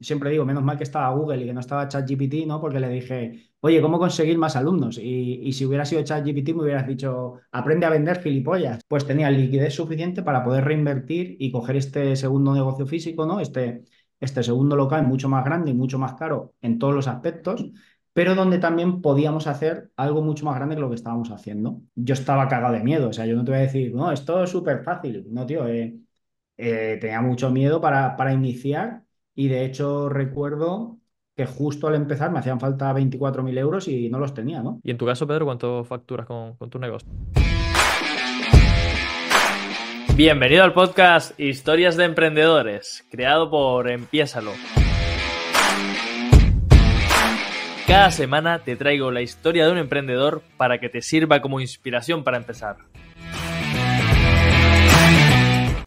siempre digo, menos mal que estaba Google y que no estaba ChatGPT, ¿no? Porque le dije, oye, ¿cómo conseguir más alumnos? Y, y si hubiera sido ChatGPT me hubieras dicho, aprende a vender gilipollas. Pues tenía liquidez suficiente para poder reinvertir y coger este segundo negocio físico, ¿no? Este, este segundo local mucho más grande y mucho más caro en todos los aspectos, pero donde también podíamos hacer algo mucho más grande que lo que estábamos haciendo. Yo estaba cagado de miedo, o sea, yo no te voy a decir, no, esto es súper fácil, no, tío, eh, eh, tenía mucho miedo para, para iniciar y de hecho recuerdo que justo al empezar me hacían falta 24.000 euros y no los tenía, ¿no? Y en tu caso, Pedro, ¿cuánto facturas con, con tu negocio? Bienvenido al podcast Historias de Emprendedores, creado por Empiésalo. Cada semana te traigo la historia de un emprendedor para que te sirva como inspiración para empezar.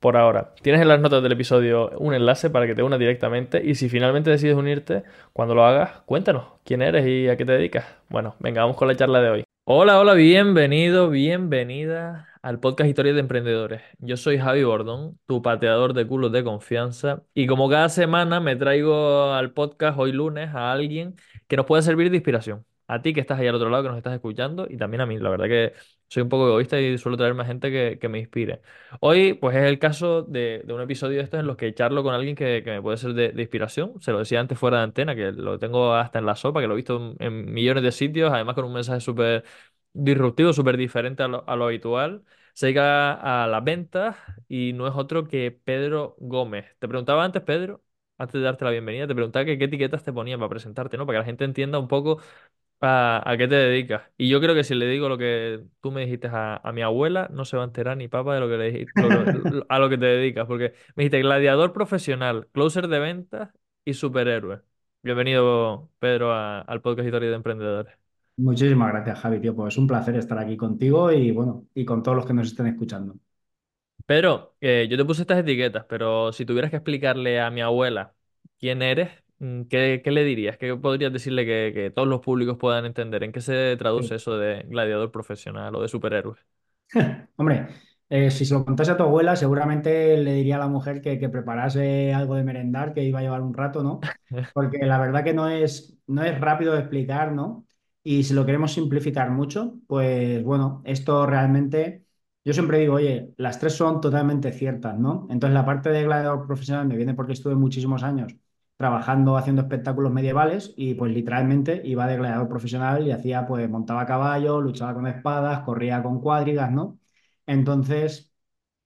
por ahora. Tienes en las notas del episodio un enlace para que te unas directamente y si finalmente decides unirte, cuando lo hagas, cuéntanos quién eres y a qué te dedicas. Bueno, venga, vamos con la charla de hoy. Hola, hola, bienvenido, bienvenida al podcast Historias de Emprendedores. Yo soy Javi Bordón, tu pateador de culos de confianza, y como cada semana me traigo al podcast hoy lunes a alguien que nos pueda servir de inspiración. A ti que estás ahí al otro lado, que nos estás escuchando, y también a mí. La verdad que soy un poco egoísta y suelo traerme a gente que, que me inspire. Hoy, pues es el caso de, de un episodio de estos en los que charlo con alguien que, que me puede ser de, inspiración. Se lo decía antes fuera de antena, que lo tengo hasta en la sopa, que lo he visto en, en millones de sitios, además con un mensaje súper disruptivo, súper diferente a lo, a lo habitual. Se dedica a las ventas y no es otro que Pedro Gómez. Te preguntaba antes, Pedro, antes de darte la bienvenida, te preguntaba que qué etiquetas te ponían para presentarte, ¿no? Para que la gente entienda un poco a, a qué te dedicas. Y yo creo que si le digo lo que tú me dijiste a, a mi abuela, no se va a enterar ni papa de lo que le dijiste, lo que- a lo que te dedicas, porque me dijiste gladiador profesional, closer de ventas y superhéroe. Bienvenido, Pedro, a- al podcast Historia de Emprendedores. Muchísimas gracias, Javi, tío. Pues es un placer estar aquí contigo y bueno, y con todos los que nos estén escuchando. Pero eh, yo te puse estas etiquetas, pero si tuvieras que explicarle a mi abuela quién eres, ¿qué, qué le dirías? ¿Qué podrías decirle que, que todos los públicos puedan entender? ¿En qué se traduce eso de gladiador profesional o de superhéroe? Hombre, eh, si se lo contase a tu abuela, seguramente le diría a la mujer que, que preparase algo de merendar, que iba a llevar un rato, ¿no? Porque la verdad que no es, no es rápido de explicar, ¿no? Y si lo queremos simplificar mucho, pues bueno, esto realmente, yo siempre digo, oye, las tres son totalmente ciertas, ¿no? Entonces la parte de gladiador profesional me viene porque estuve muchísimos años trabajando haciendo espectáculos medievales y pues literalmente iba de gladiador profesional y hacía pues montaba caballo, luchaba con espadas, corría con cuadrigas, ¿no? Entonces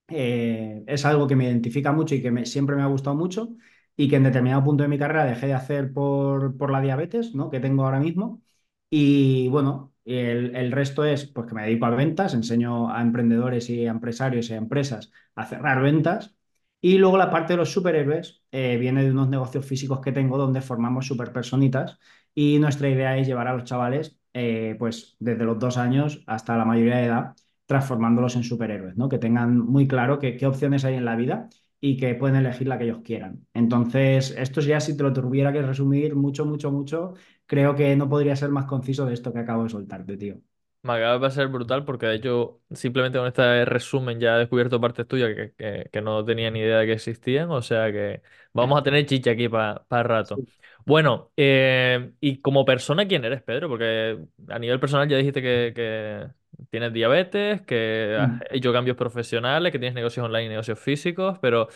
eh, es algo que me identifica mucho y que siempre me ha gustado mucho y que en determinado punto de mi carrera dejé de hacer por, por la diabetes, ¿no? que tengo ahora mismo. Y bueno, el, el resto es pues que me dedico a ventas, enseño a emprendedores y a empresarios y a empresas a cerrar ventas. Y luego la parte de los superhéroes eh, viene de unos negocios físicos que tengo donde formamos superpersonitas y nuestra idea es llevar a los chavales eh, pues desde los dos años hasta la mayoría de edad transformándolos en superhéroes, ¿no? Que tengan muy claro que- qué opciones hay en la vida y que pueden elegir la que ellos quieran. Entonces, esto ya si te lo tuviera que resumir mucho, mucho, mucho, creo que no podría ser más conciso de esto que acabo de soltarte, tío. Me acaba de parecer brutal porque de hecho simplemente con este resumen ya he descubierto partes tuyas que, que- que no tenía ni idea de que existían, o sea que vamos a tener chicha aquí para rato. Sí. Bueno, eh, y como persona, ¿quién eres, Pedro? Porque a nivel personal ya dijiste que, que tienes diabetes, que has Mm. hecho cambios profesionales, que tienes negocios online y negocios físicos, pero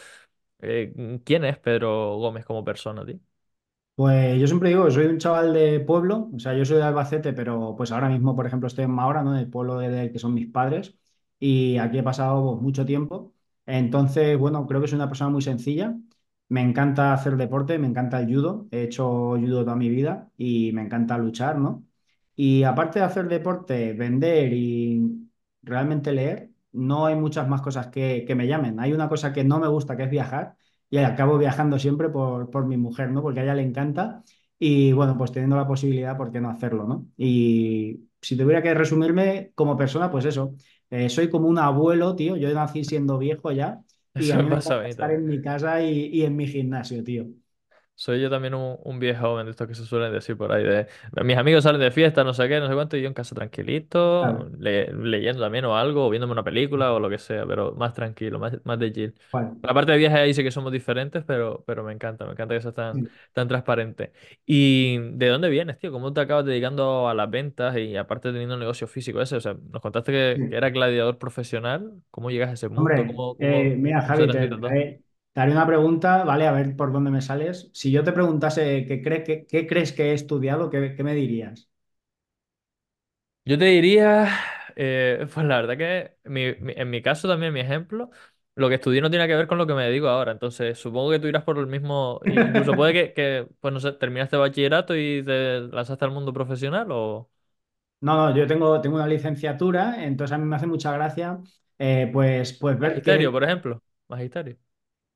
eh, ¿quién es Pedro Gómez como persona, tío? Pues yo siempre digo que soy un chaval de pueblo, o sea, yo soy de Albacete, pero pues ahora mismo, por ejemplo, estoy en Mahora, ¿no? En el pueblo de- del que son mis padres, y aquí he pasado pues, mucho tiempo. Entonces, bueno, creo que soy una persona muy sencilla. Me encanta hacer deporte, me encanta el judo, he hecho judo toda mi vida y me encanta luchar, ¿no? Y aparte de hacer deporte, vender y realmente leer, no hay muchas más cosas que, que me llamen. Hay una cosa que no me gusta, que es viajar y acabo viajando siempre por, por mi mujer, ¿no? Porque a ella le encanta y bueno, pues teniendo la posibilidad, ¿por qué no hacerlo, ¿no? Y si tuviera que resumirme como persona, pues eso, eh, soy como un abuelo, tío, yo nací siendo viejo ya y a mí me pasa estar en mi casa y, y en mi gimnasio, tío. Soy yo también un, un viejo joven de estos que se suelen decir por ahí. De, mis amigos salen de fiesta, no sé qué, no sé cuánto, y yo en casa tranquilito, Claro, le- leyendo también o algo, o viéndome una película o lo que sea, pero más tranquilo, más, más de chill. vale. La parte de viaje ahí sí que somos diferentes, pero, pero me encanta, me encanta que seas tan, Sí, tan transparente. ¿Y de dónde vienes, tío? ¿Cómo te acabas dedicando a las ventas y aparte teniendo un negocio físico ese? O sea, nos contaste que, que sí. eras gladiador profesional. ¿Cómo llegas a ese mundo? Hombre, ¿Cómo, eh, cómo, mira, cómo se Javi, te, transmite todo? Te haré una pregunta, ¿vale? A ver por dónde me sales. Si yo te preguntase qué, cre- qué, qué crees que he estudiado, ¿qué, qué me dirías? Yo te diría, eh, pues la verdad que mi- mi- en mi caso también, mi ejemplo, lo que estudié no tiene que ver con lo que me dedico ahora. Entonces, supongo que tú irás por el mismo, i- incluso puede que, que, pues no sé, terminaste bachillerato y te lanzaste al mundo profesional o No, no, yo tengo, tengo una licenciatura, entonces a mí me hace mucha gracia, eh, pues, pues ver magisterio, por ejemplo. Magisterio.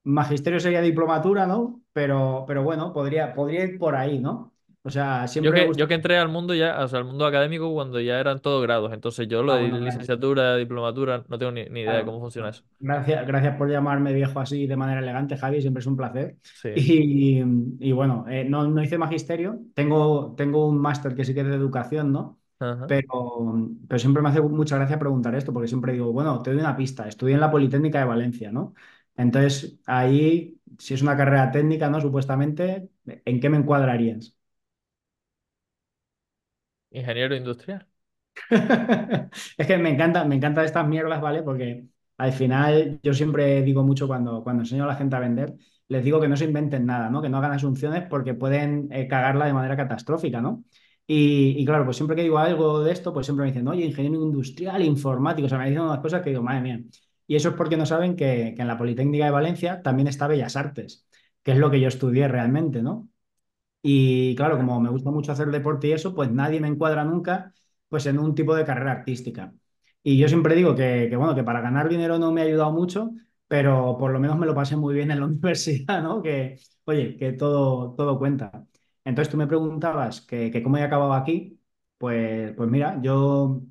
Magisterio sería diplomatura, ¿no? Pero, pero bueno, podría, podría ir por ahí, ¿no? O sea, siempre que, yo que entré al mundo ya, o sea, al mundo académico cuando ya eran todos grados. Entonces, yo lo Ah, de bueno, claro. licenciatura, diplomatura, no tengo ni, ni idea de cómo funciona eso. gracias, gracias por llamarme viejo así de manera elegante, Javi, siempre es un placer. Sí. Y, y bueno, eh, no, no hice magisterio, tengo, tengo un máster que sí que es de educación, ¿no? Ajá. Pero, pero siempre me hace mucha gracia preguntar esto, porque siempre digo, bueno, te doy una pista, estudié en la Politécnica de Valencia, ¿no? Entonces, ahí, si es una carrera técnica, ¿no? Supuestamente, ¿en qué me encuadrarías? Ingeniero industrial. Es que me encanta, me encantan estas mierdas, ¿vale? Porque al final yo siempre digo mucho cuando, cuando enseño a la gente a vender, les digo que no se inventen nada, ¿no? Que no hagan asunciones porque pueden eh, cagarla de manera catastrófica, ¿no? Y, y claro, pues siempre que digo algo de esto, pues siempre me dicen, oye, ingeniero industrial, informático, o sea, me dicen unas cosas que digo, madre mía. Y eso es porque no saben que, en la Politécnica de Valencia también está Bellas Artes, que es lo que yo estudié realmente, ¿no? Y claro, como me gusta mucho hacer deporte y eso, pues nadie me encuadra nunca pues en un tipo de carrera artística. Y yo siempre digo que, que, bueno, que para ganar dinero no me ha ayudado mucho, pero por lo menos me lo pasé muy bien en la universidad, ¿no? Que, oye, que todo, todo cuenta. Entonces tú me preguntabas que, que cómo he acabado aquí, pues, pues mira, yo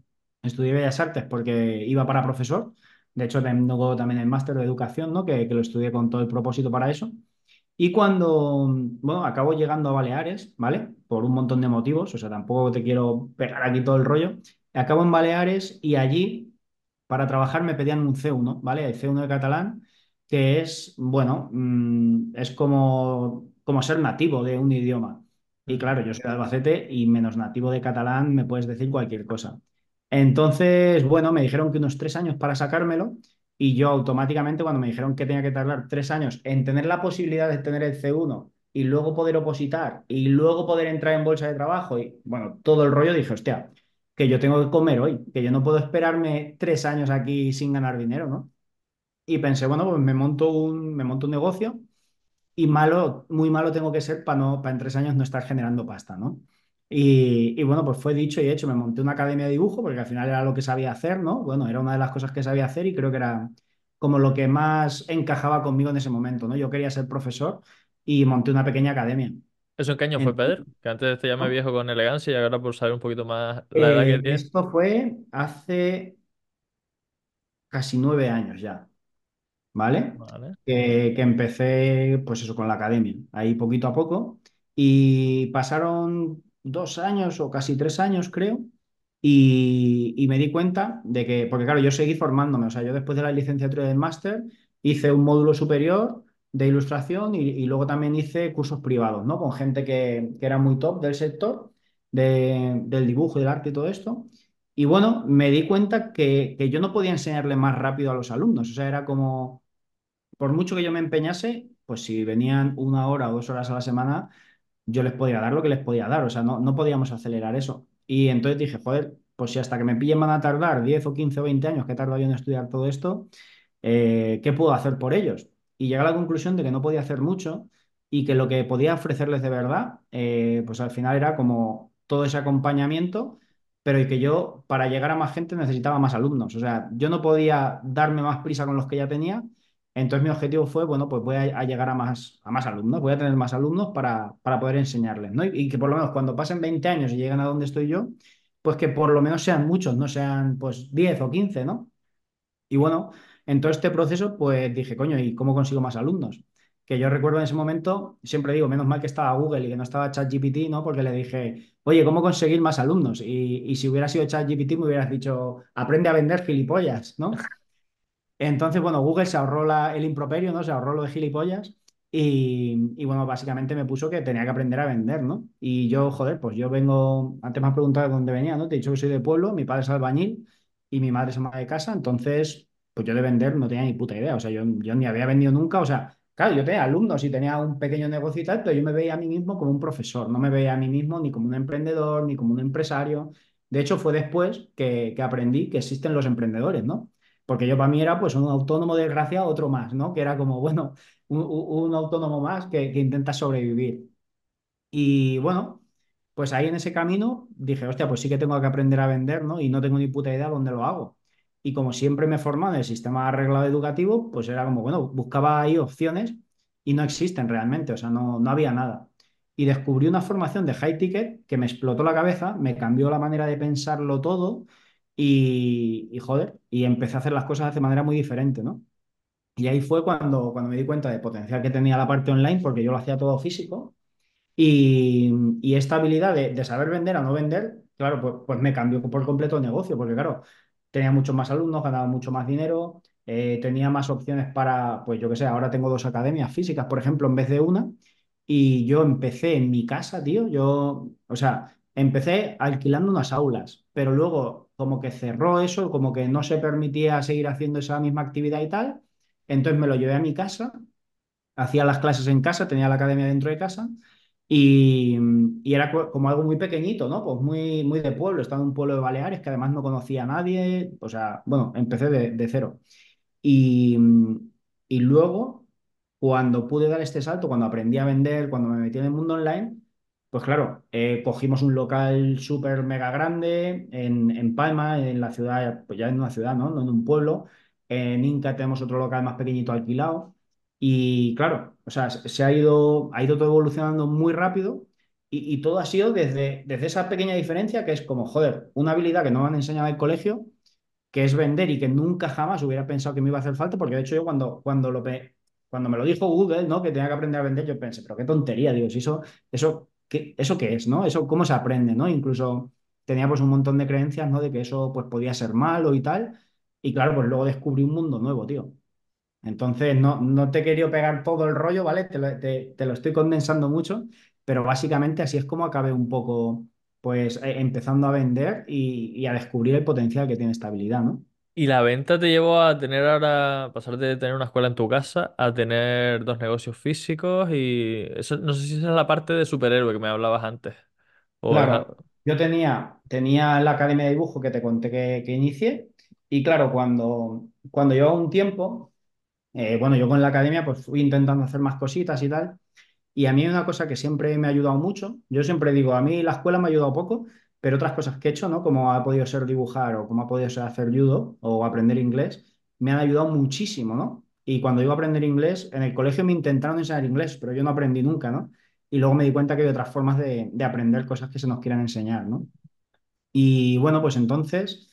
estudié Bellas Artes porque iba para profesor. De hecho, tengo también el máster de educación, ¿no? Que, lo estudié con todo el propósito para eso. Y cuando, bueno, acabo llegando a Baleares, ¿vale? Por un montón de motivos, o sea, tampoco te quiero pegar aquí todo el rollo. Acabo en Baleares y allí, para trabajar, me pedían un C1, ¿vale? El C1 de catalán, que es, bueno, mm, es como, como ser nativo de un idioma. Y claro, yo soy de Albacete y menos nativo de catalán me puedes decir cualquier cosa. Entonces, bueno, me dijeron que unos tres años para sacármelo. Y yo automáticamente, cuando me dijeron que tenía que tardar tres años en tener la posibilidad de tener el C1 y luego poder opositar y luego poder entrar en bolsa de trabajo y, bueno, todo el rollo, dije, hostia, que yo tengo que comer hoy, que yo no puedo esperarme tres años aquí sin ganar dinero, ¿no? Y pensé, bueno, pues me monto un, me monto un negocio y malo, muy malo tengo que ser para no, para en tres años no estar generando pasta, ¿no? Y, y bueno, pues fue dicho y hecho, me monté una academia de dibujo porque al final era lo que sabía hacer, ¿no? Bueno, era una de las cosas que sabía hacer y creo que era como lo que más encajaba conmigo en ese momento, ¿no? Yo quería ser profesor y monté una pequeña academia. ¿Eso en qué año fue, Pedro? Que antes te llamé viejo con elegancia y ahora por saber un poquito más la edad que Eh, tienes. esto fue hace casi nueve años ya. ¿vale? Vale. Que, que empecé, pues eso, con la academia, ahí poquito a poco, y pasaron dos años o casi tres años, creo, y, me di cuenta de que, porque claro, yo seguí formándome, o sea, yo después de la licenciatura del máster hice un módulo superior de ilustración y, luego también hice cursos privados, ¿no? Con gente que, que era muy top del sector, de- del dibujo del arte y todo esto. Y bueno, me di cuenta que, que yo no podía enseñarle más rápido a los alumnos, o sea, era como por mucho que yo me empeñase, pues si venían una hora o dos horas a la semana, yo les podía dar lo que les podía dar, o sea, no, no podíamos acelerar eso. Y entonces dije, joder, pues si hasta que me pillen van a tardar 10 o 15 o 20 años que he yo en estudiar todo esto, eh, ¿qué puedo hacer por ellos? Y llegué a la conclusión de que no podía hacer mucho y que lo que podía ofrecerles de verdad, eh, pues al final era como todo ese acompañamiento, pero y que yo para llegar a más gente necesitaba más alumnos. O sea, yo no podía darme más prisa con los que ya tenía. Entonces mi objetivo fue, bueno, pues voy a, llegar a más, a más alumnos, voy a tener más alumnos para, para poder enseñarles, ¿no? Y, y que por lo menos cuando pasen 20 años y lleguen a donde estoy yo, pues que por lo menos sean muchos, no sean pues 10 o 15, ¿no? Y bueno, en todo este proceso, pues dije, coño, ¿y cómo consigo más alumnos? Que yo recuerdo en ese momento, siempre digo, menos mal que estaba Google y que no estaba ChatGPT, ¿no? Porque le dije, oye, ¿cómo conseguir más alumnos? Y, y si hubiera sido ChatGPT, me hubieras dicho, aprende a vender gilipollas, ¿no? Entonces, bueno, Google se ahorró el improperio, ¿no? Se ahorró lo de gilipollas y, y, bueno, básicamente me puso que tenía que aprender a vender, ¿no? Y yo, joder, pues yo vengo, antes me has preguntado de dónde venía, ¿no? Te he dicho que soy de pueblo, mi padre es albañil y mi madre es ama de casa, entonces, pues yo de vender no tenía ni puta idea, o sea, yo, yo ni había vendido nunca, o sea, claro, yo tenía alumnos y tenía un pequeño negocio y tal, pero yo me veía a mí mismo como un profesor, no me veía a mí mismo ni como un emprendedor, ni como un empresario. De hecho, fue después que, que aprendí que existen los emprendedores, ¿no? Porque yo para mí era pues un autónomo desgraciado, otro más, ¿no? Que era como, bueno, un, autónomo más que, que intenta sobrevivir. Y bueno, pues ahí en ese camino dije, hostia, pues sí que tengo que aprender a vender, ¿no? Y no tengo ni puta idea dónde lo hago. Y como siempre me he formado en el sistema arreglado educativo, pues era como, bueno, buscaba ahí opciones y no existen realmente, o sea, no, no había nada. Y descubrí una formación de high ticket que me explotó la cabeza, me cambió la manera de pensarlo todo y, y joder, y empecé a hacer las cosas de manera muy diferente, ¿no? Y ahí fue cuando, cuando me di cuenta del potencial que tenía la parte online, porque yo lo hacía todo físico y, y esta habilidad de, de saber vender a no vender, claro, pues, pues me cambió por completo el negocio, porque claro, tenía muchos más alumnos, ganaba mucho más dinero, eh, tenía más opciones para, pues yo qué sé, ahora tengo dos academias físicas, por ejemplo, en vez de una, y yo empecé en mi casa, tío, yo, o sea, empecé alquilando unas aulas, pero luego como que cerró eso, como que no se permitía seguir haciendo esa misma actividad y tal, entonces me lo llevé a mi casa hacía las clases en casa, tenía la academia dentro de casa y, era co- como algo muy pequeñito, ¿no? Pues muy, muy de pueblo, estaba en un pueblo de Baleares que además no conocía a nadie, o sea, bueno, empecé de, de cero. Y, y luego, cuando pude dar este salto, cuando aprendí a vender, cuando me metí en el mundo online, pues claro, eh, cogimos un local súper mega grande en, en Palma, en la ciudad, pues ya en una ciudad, ¿no? No en un pueblo. En Inca tenemos otro local más pequeñito alquilado. Y claro, o sea, se ha ido, ha ido todo evolucionando muy rápido y, todo ha sido desde, desde esa pequeña diferencia que es como, joder, una habilidad que no me han enseñado en el colegio que es vender y que nunca jamás hubiera pensado que me iba a hacer falta, porque de hecho yo cuando, cuando, lo, cuando me lo dijo Google, ¿no? Que tenía que aprender a vender, yo pensé, pero qué tontería, digo, si eso, eso, ¿qué, eso qué es, ¿no? Eso cómo se aprende, ¿no? Incluso tenía pues un montón de creencias, ¿no? De que eso pues podía ser malo y tal. Y claro, pues luego descubrí un mundo nuevo, tío. Entonces, no, no te he querido pegar todo el rollo, ¿vale? Te lo, te lo estoy condensando mucho, pero básicamente así es como acabé un poco, pues, eh, empezando a vender y, y a descubrir el potencial que tiene esta habilidad, ¿no? Y la venta te llevó a tener ahora, pasar de tener una escuela en tu casa a tener dos negocios físicos y eso, no sé si esa es la parte de superhéroe que me hablabas antes. O es a- Claro, yo tenía, tenía la academia de dibujo que te conté que, que inicié y claro, cuando, cuando llevaba un tiempo, eh, bueno, yo con la academia pues fui intentando hacer más cositas y tal. Y a mí una cosa que siempre me ha ayudado mucho, yo siempre digo, a mí la escuela me ha ayudado poco, pero otras cosas que he hecho, ¿no? Como ha podido ser dibujar o como ha podido ser hacer judo o aprender inglés, me han ayudado muchísimo, ¿no? Y cuando iba a aprender inglés, en el colegio me intentaron enseñar inglés, pero yo no aprendí nunca, ¿no? Y luego me di cuenta que hay otras formas de, de aprender cosas que se nos quieran enseñar, ¿no? Y bueno, pues entonces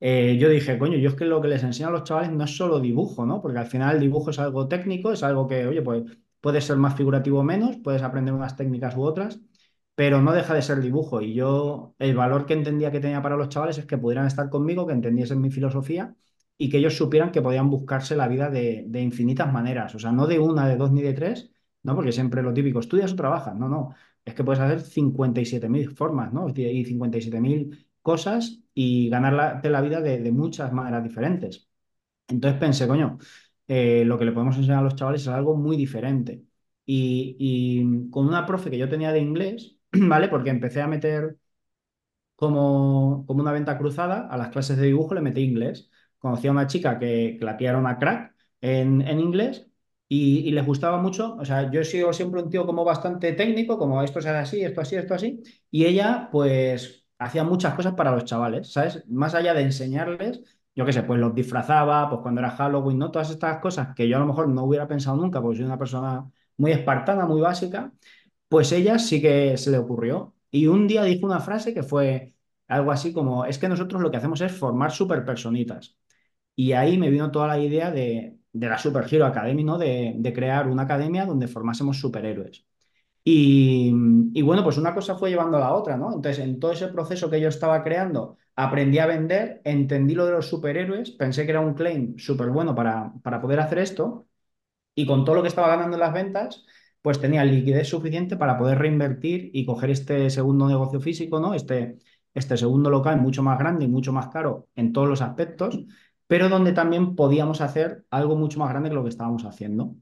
eh, yo dije, coño, yo es que lo que les enseño a los chavales no es solo dibujo, ¿no? Porque al final el dibujo es algo técnico, es algo que, oye, pues puede ser más figurativo o menos, puedes aprender unas técnicas u otras, pero no deja de ser dibujo. Y yo, el valor que entendía que tenía para los chavales es que pudieran estar conmigo, que entendiesen mi filosofía y que ellos supieran que podían buscarse la vida de, infinitas maneras. O sea, no de una, de dos ni de tres, ¿no? Porque siempre lo típico, estudias o trabajas. No, no. Es que puedes hacer 57.000 formas, ¿no? Y 57.000 cosas y ganarte la vida de, de muchas maneras diferentes. Entonces pensé, coño, eh, lo que le podemos enseñar a los chavales es algo muy diferente. Y, y con una profe que yo tenía de inglés, ¿vale? Porque empecé a meter como, como una venta cruzada, a las clases de dibujo le metí inglés. Conocí a una chica que, que la crack en, en inglés y, y les gustaba mucho. O sea, yo he sido siempre un tío como bastante técnico, como esto se hace así, esto así, esto así. Y ella, pues, hacía muchas cosas para los chavales, ¿sabes? Más allá de enseñarles, yo qué sé, pues los disfrazaba, pues cuando era Halloween, ¿no? Todas estas cosas que yo a lo mejor no hubiera pensado nunca, porque soy una persona muy espartana, muy básica pues ella sí que se le ocurrió. Y un día dijo una frase que fue, algo así como, es que nosotros lo que hacemos es formar superpersonitas. Y ahí me vino toda la idea de, de la Super Hero Academy, ¿no? De, de crear una academia donde formásemos superhéroes. Y, y bueno, pues una cosa fue llevando a la otra, ¿no? Entonces, en todo ese proceso que yo estaba creando, aprendí a vender, entendí lo de los superhéroes, pensé que era un claim súper bueno para, para poder hacer esto, y con todo lo que estaba ganando en las ventas, pues tenía liquidez suficiente para poder reinvertir y coger este segundo negocio físico, ¿no? Este, este segundo local mucho más grande y mucho más caro en todos los aspectos, pero donde también podíamos hacer algo mucho más grande que lo que estábamos haciendo.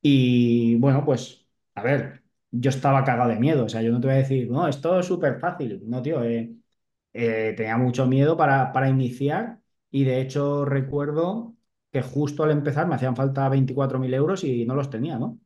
Y bueno, pues, a ver, yo estaba cagado de miedo, o sea, yo no te voy a decir, no, esto es súper fácil, no, tío, eh, eh, tenía mucho miedo para, para iniciar y de hecho recuerdo que justo al empezar me hacían falta 24.000 euros y no los tenía, ¿no?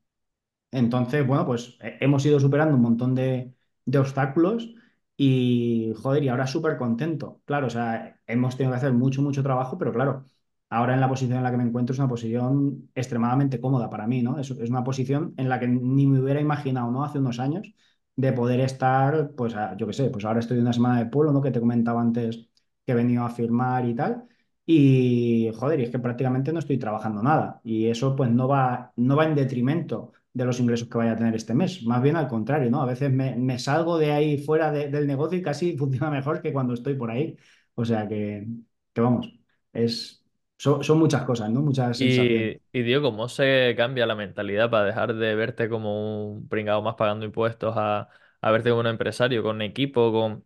Entonces, bueno, pues eh, hemos ido superando un montón de, obstáculos y, joder, y ahora súper contento. Claro, o sea, hemos tenido que hacer mucho, mucho trabajo, pero claro, ahora en la posición en la que me encuentro es una posición extremadamente cómoda para mí, ¿no? Es, una posición en la que ni me hubiera imaginado, ¿no? Hace unos años de poder estar, pues, yo qué sé, pues ahora estoy una semana de pueblo, ¿no? Que te comentaba antes que he venido a firmar y tal. Y, joder, y es que prácticamente no estoy trabajando nada. Y eso, pues, no va, no va en detrimento de los ingresos que vaya a tener este mes. Más bien al contrario, ¿no? A veces me, me salgo de ahí fuera de- del negocio y casi funciona mejor que cuando estoy por ahí. O sea que, que vamos, es, son, son muchas cosas, ¿no? Muchas sensaciones. Y, y digo, ¿cómo se cambia la mentalidad para dejar de verte como un pringado más pagando impuestos a, a verte como un empresario, con equipo, con,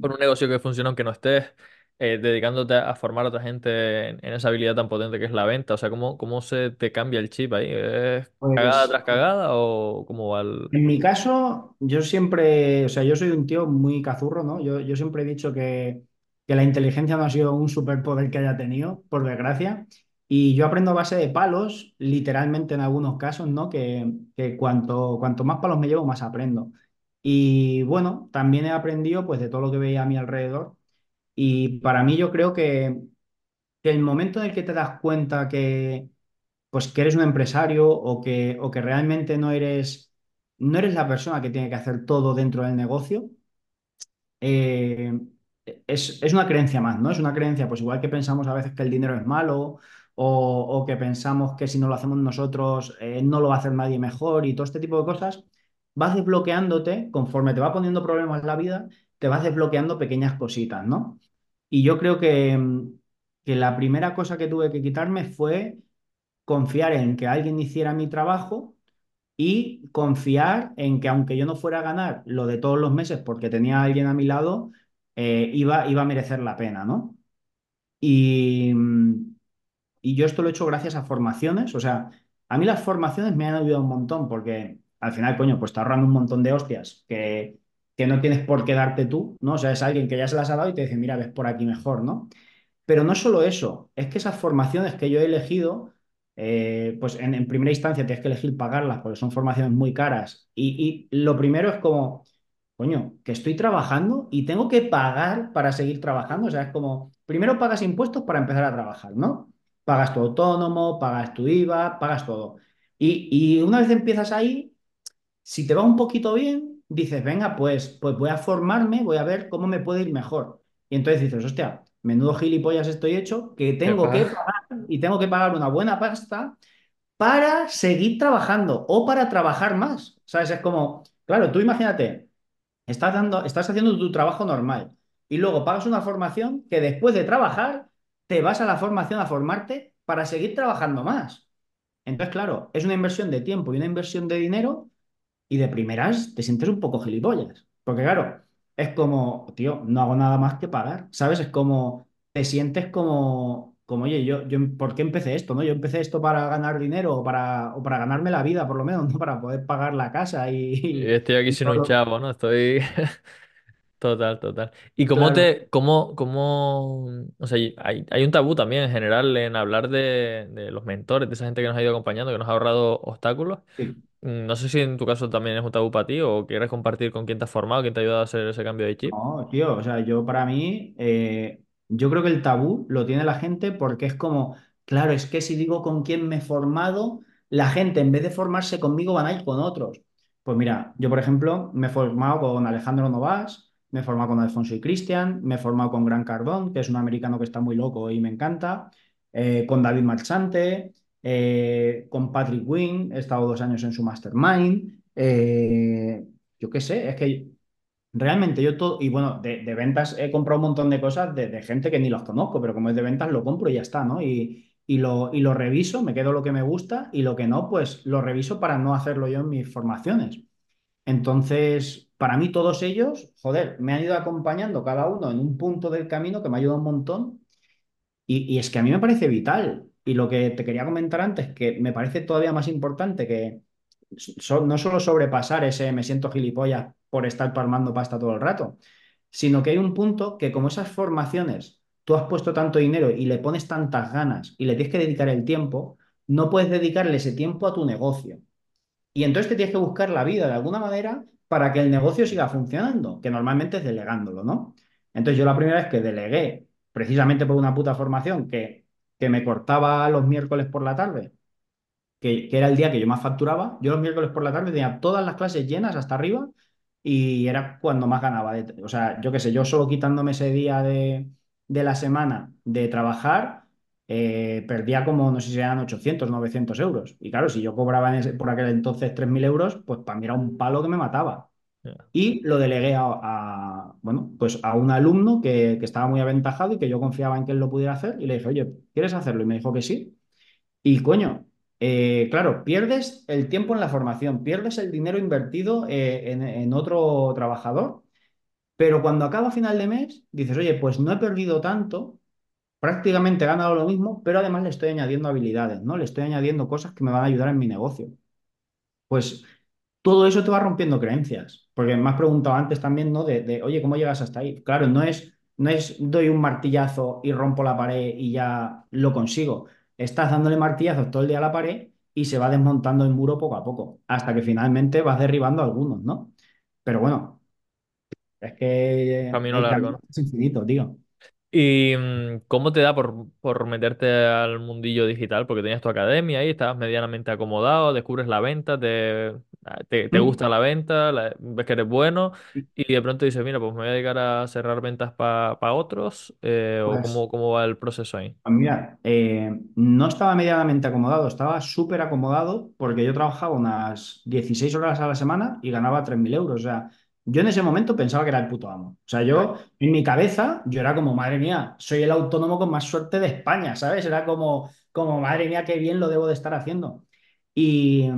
con Mm. un negocio que funciona aunque no estés eh, dedicándote a formar a otra gente en, en esa habilidad tan potente que es la venta? O sea, ¿cómo, cómo se te cambia el chip ahí? ¿Es cagada Pues tras cagada o cómo va el...? En mi caso, yo siempre, o sea, yo soy un tío muy cazurro, ¿no? Yo, yo siempre he dicho que, que la inteligencia no ha sido un superpoder que haya tenido, por desgracia, y yo aprendo a base de palos, literalmente en algunos casos, ¿no? Que, que cuanto, cuanto más palos me llevo, más aprendo. Y bueno, también he aprendido pues de todo lo que veía a mi alrededor, y para mí yo creo que, el momento en el que te das cuenta que pues que eres un empresario o que, o que realmente no eres, no eres la persona que tiene que hacer todo dentro del negocio, eh, es, es una creencia más, ¿no? Es una creencia, pues igual que pensamos a veces que el dinero es malo o, o que pensamos que si no lo hacemos nosotros eh, no lo va a hacer nadie mejor y todo este tipo de cosas, vas desbloqueándote conforme te va poniendo problemas en la vida, te vas desbloqueando pequeñas cositas, ¿no? Y yo creo que, mm, que la primera cosa que tuve que quitarme fue confiar en que alguien hiciera mi trabajo y confiar en que aunque yo no fuera a ganar lo de todos los meses porque tenía alguien a mi lado, eh, iba, iba a merecer la pena, ¿no? Y, mm, y yo esto lo he hecho gracias a formaciones, o sea, a mí las formaciones me han ayudado un montón porque al final, coño, pues te ahorran un montón de hostias que, que no tienes por qué darte tú, ¿no? O sea, es alguien que ya se las ha dado y te dice, mira, ves por aquí mejor, ¿no? Pero no solo eso, es que esas formaciones que yo he elegido, eh, pues en, en primera instancia tienes que elegir pagarlas porque son formaciones muy caras. Y, y lo primero es como, coño, que estoy trabajando y tengo que pagar para seguir trabajando. O sea, es como, primero pagas impuestos para empezar a trabajar, ¿no? Pagas tu autónomo, pagas tu IVA, pagas todo. Y, y una vez empiezas ahí, si te va un poquito bien, dices, venga, pues, pues voy a formarme, voy a ver cómo me puede ir mejor. Y entonces dices, hostia, menudo gilipollas estoy hecho, que ¿Qué tengo que pagar y tengo que pagar una buena pasta para seguir trabajando o para trabajar más. ¿Sabes? Es como, claro, tú imagínate, estás dando, estás haciendo tu trabajo normal y luego pagas una formación que después de trabajar te vas a la formación a formarte para seguir trabajando más. Entonces, claro, es una inversión de tiempo y una inversión de dinero y de primeras te sientes un poco gilipollas. Porque claro, es como, tío, no hago nada más que pagar, ¿sabes? Es como, te sientes como, como oye, yo, yo, ¿por qué empecé esto, no? Yo empecé esto para ganar dinero o para, o para ganarme la vida, por lo menos, ¿no? Para poder pagar la casa y, y, Estoy aquí y sin un chavo, ¿no? Estoy... Total, total. ¿Y cómo Claro. te, cómo, cómo, o sea, y hay, hay un tabú también en general en hablar de, de los mentores, de esa gente que nos ha ido acompañando, que nos ha ahorrado obstáculos? Sí. Mm, No sé si en tu caso también es un tabú para ti o quieres compartir con quién te has formado, quién te ha ayudado a hacer ese cambio de chip. No, tío, o sea, yo para mí, eh, yo creo que el tabú lo tiene la gente porque es como, claro, es que si digo con quién me he formado, la gente en vez de formarse conmigo van a ir con otros. Pues mira, yo por ejemplo me he formado con Alejandro Novas, me he formado con Alfonso y Cristian, me he formado con Gran Cardón, que es un americano que está muy loco y me encanta, eh, con David Marchante, eh, con Patrick Wing, he estado dos años en su mastermind. eh, yo qué sé, es que realmente yo todo, y bueno, de, ventas he comprado un montón de cosas de, de gente que ni los conozco, pero como es de ventas lo compro y ya está, ¿no? Y, y lo, y lo reviso, me quedo lo que me gusta y lo que no, pues lo reviso para no hacerlo yo en mis formaciones. Entonces, para mí todos ellos, joder, me han ido acompañando cada uno en un punto del camino que me ha ayudado un montón y, es que a mí me parece vital. Y lo que te quería comentar antes, que me parece todavía más importante que no solo sobrepasar ese me siento gilipollas por estar palmando pasta todo el rato, sino que hay un punto que como esas formaciones tú has puesto tanto dinero y le pones tantas ganas y le tienes que dedicar el tiempo, no puedes dedicarle ese tiempo a tu negocio. Y entonces te tienes que buscar la vida de alguna manera para que el negocio siga funcionando, que normalmente es delegándolo, ¿no? Entonces yo la primera vez que delegué, precisamente por una puta formación que, que me cortaba los miércoles por la tarde, que, que era el día que yo más facturaba, yo los miércoles por la tarde tenía todas las clases llenas hasta arriba y era cuando más ganaba. o sea, yo qué sé, yo solo quitándome ese día de, de la semana de trabajar, eh, perdía como, no sé si eran 800, 900 euros. Y claro, si yo cobraba en ese- por aquel entonces 3.000 euros, pues para mí era un palo que me mataba. Y lo delegué a, a, bueno, pues a un alumno que, que estaba muy aventajado y que yo confiaba en que él lo pudiera hacer. Y le dije, oye, ¿quieres hacerlo? Y me dijo que sí. Y coño, eh, claro, pierdes el tiempo en la formación, pierdes el dinero invertido eh, en, en otro trabajador, pero cuando acaba final de mes, dices, oye, pues no he perdido tanto, prácticamente he ganado lo mismo, pero además le estoy añadiendo habilidades, ¿no? Le estoy añadiendo cosas que me van a ayudar en mi negocio. Pues todo eso te va rompiendo creencias. Porque me has preguntado antes también, ¿no? De, de, oye, ¿cómo llegas hasta ahí? Claro, no es, no es doy un martillazo y rompo la pared y ya lo consigo. Estás dándole martillazos todo el día a la pared y se va desmontando el muro poco a poco, hasta que finalmente vas derribando algunos, ¿no? Pero bueno, es que Camino largo, es infinito, tío. ¿Y mm, cómo te da por, por meterte al mundillo digital? Porque tenías tu academia ahí, estabas medianamente acomodado, descubres la venta, te, ah, te, te Mm. gusta la venta, la- ves que eres bueno y de pronto dices, mira, pues me voy a dedicar a cerrar ventas para otros, eh, o Pues cómo, cómo va el proceso ahí. Pues Mira, eh, no estaba medianamente acomodado, estaba súper acomodado porque yo trabajaba unas 16 horas a la semana y ganaba 3.000 euros. O sea, yo en ese momento pensaba que era el puto amo. O sea, yo en mi cabeza, yo era como, madre mía, soy el autónomo con más suerte de España, ¿sabes? Era como, como madre mía, qué bien lo debo de estar haciendo. Y,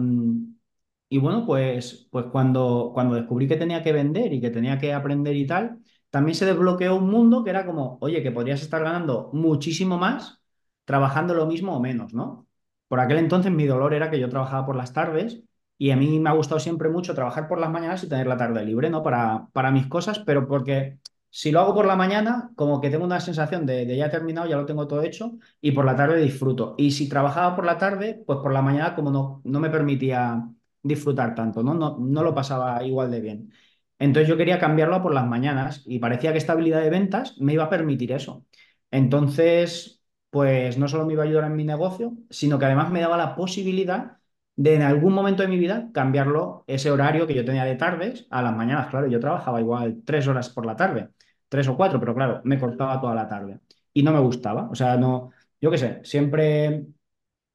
y bueno, pues, pues cuando, cuando descubrí que tenía que vender y que tenía que aprender y tal también se desbloqueó un mundo que era como, oye, que podrías estar ganando muchísimo más trabajando lo mismo o menos, ¿no? Por aquel entonces mi dolor era que yo trabajaba por las tardes y a mí me ha gustado siempre mucho trabajar por las mañanas y tener la tarde libre, ¿no? Para, para mis cosas, pero porque si lo hago por la mañana, como que tengo una sensación de, ya he terminado, ya lo tengo todo hecho y por la tarde disfruto. Y si trabajaba por la tarde, pues por la mañana como no, no me permitía disfrutar tanto, ¿no? No, no lo pasaba igual de bien. Entonces yo quería cambiarlo por las mañanas y parecía que esta habilidad de ventas me iba a permitir eso. Entonces, pues no solo me iba a ayudar en mi negocio, sino que además me daba la posibilidad de en algún momento de mi vida cambiarlo, ese horario que yo tenía de tardes a las mañanas. Claro, yo trabajaba igual tres horas por la tarde, tres o cuatro, pero claro, me cortaba toda la tarde y no me gustaba. O sea, no, yo qué sé, siempre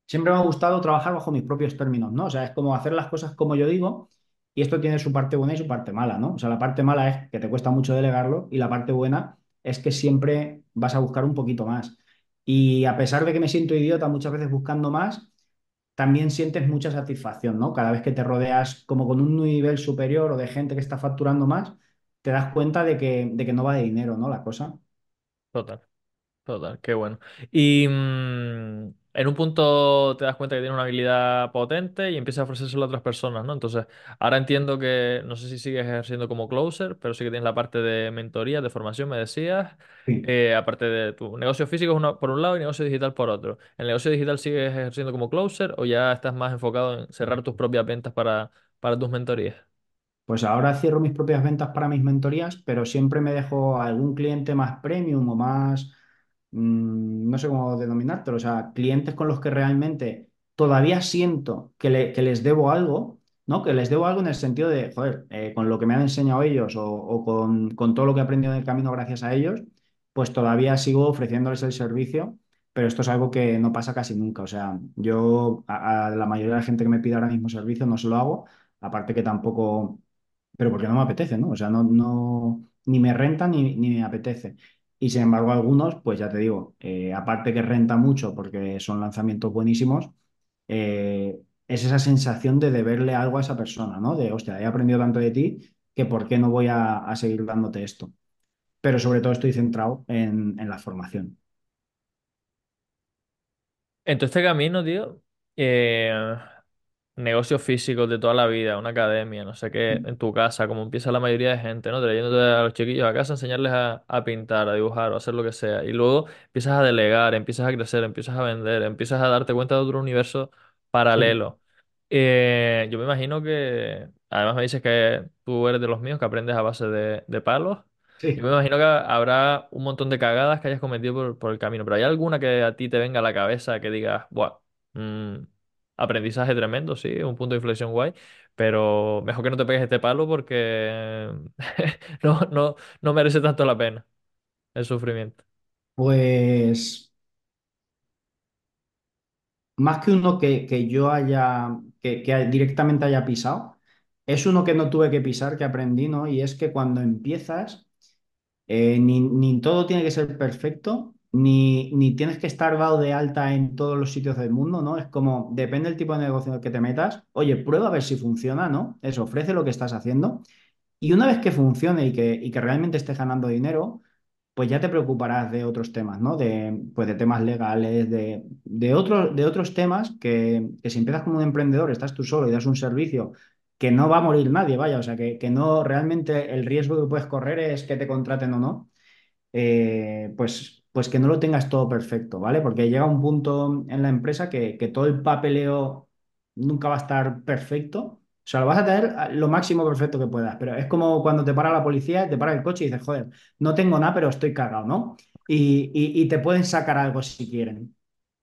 siempre me ha gustado trabajar bajo mis propios términos, ¿no? O sea, es como hacer las cosas como yo digo, y esto tiene su parte buena y su parte mala, ¿no? O sea, la parte mala es que te cuesta mucho delegarlo, y la parte buena es que siempre vas a buscar un poquito más. Y a pesar de que me siento idiota muchas veces buscando más, también sientes mucha satisfacción, ¿no? Cada vez que te rodeas como con un nivel superior o de gente que está facturando más, te das cuenta de que, de que no va de dinero, ¿no? La cosa. Total. Total, qué bueno. Y mm, en un punto te das cuenta que tienes una habilidad potente y empiezas a ofrecérselo a otras personas, ¿no? Entonces, ahora entiendo que, no sé si sigues ejerciendo como closer, pero sí que tienes la parte de mentoría, de formación, me decías. Sí. Eh, aparte de tu negocio físico uno- por un lado y negocio digital por otro. ¿El negocio digital sigues ejerciendo como closer o ya estás más enfocado en cerrar tus propias ventas para, para tus mentorías? Pues ahora cierro mis propias ventas para mis mentorías, pero siempre me dejo a algún cliente más premium o más, mm, no sé cómo denominártelo, o sea, clientes con los que realmente todavía siento que, que les debo algo, ¿no? Que les debo algo en el sentido de, joder, eh, con lo que me han enseñado ellos o, con, con todo lo que he aprendido en el camino gracias a ellos, pues todavía sigo ofreciéndoles el servicio, pero esto es algo que no pasa casi nunca. O sea, yo a, a la mayoría de la gente que me pide ahora mismo servicio no se lo hago, aparte que tampoco, pero porque no me apetece, ¿no? O sea, no, no, ni me renta ni, ni me apetece. Y sin embargo, algunos, pues ya te digo, eh, aparte que renta mucho porque son lanzamientos buenísimos, eh, es esa sensación de deberle algo a esa persona, ¿no? De, hostia, he aprendido tanto de ti que por qué no voy a, a seguir dándote esto. Pero sobre todo estoy centrado en, en la formación. En todo este camino, tío, eh, negocios físicos de toda la vida, una academia, no sé qué, en tu casa, como empieza la mayoría de gente, ¿no? Trayéndote a los chiquillos a casa, enseñarles a, a pintar, a dibujar o a hacer lo que sea. Y luego empiezas a delegar, empiezas a crecer, empiezas a vender, empiezas a darte cuenta de otro universo Sí, paralelo. Eh, yo me imagino que, además me dices que tú eres de los míos, que aprendes a base de, de palos. Yo me sí. imagino que habrá un montón de cagadas que hayas cometido por, por el camino, pero ¿hay alguna que a ti te venga a la cabeza que digas, mm, aprendizaje tremendo, sí, un punto de inflexión guay, pero mejor que no te pegues este palo porque no, no, no merece tanto la pena el sufrimiento. Pues más que uno que, que yo haya, que, que directamente haya pisado, es uno que no tuve que pisar, que aprendí, ¿no? Y es que cuando empiezas, eh, ni, ni todo tiene que ser perfecto, ni, ni tienes que estar dado de alta en todos los sitios del mundo, ¿no? Es como, depende del tipo de negocio en el que te metas, oye, prueba a ver si funciona, ¿no? Eso, ofrece lo que estás haciendo. Y una vez que funcione y que, y que realmente estés ganando dinero, pues ya te preocuparás de otros temas, ¿no? De, pues de temas legales, de, de, otros de otros temas que, que si empiezas como un emprendedor, estás tú solo y das un servicio que no va a morir nadie, vaya, o sea, que, que no realmente el riesgo que puedes correr es que te contraten o no eh, pues, pues que no lo tengas todo perfecto, ¿vale? Porque llega un punto en la empresa que, que todo el papeleo nunca va a estar perfecto. O sea, lo vas a tener lo máximo perfecto que puedas, pero es como cuando te para la policía, te para el coche y dices, joder, no tengo nada, pero estoy cagado, ¿no? Y, y, te pueden sacar algo si quieren.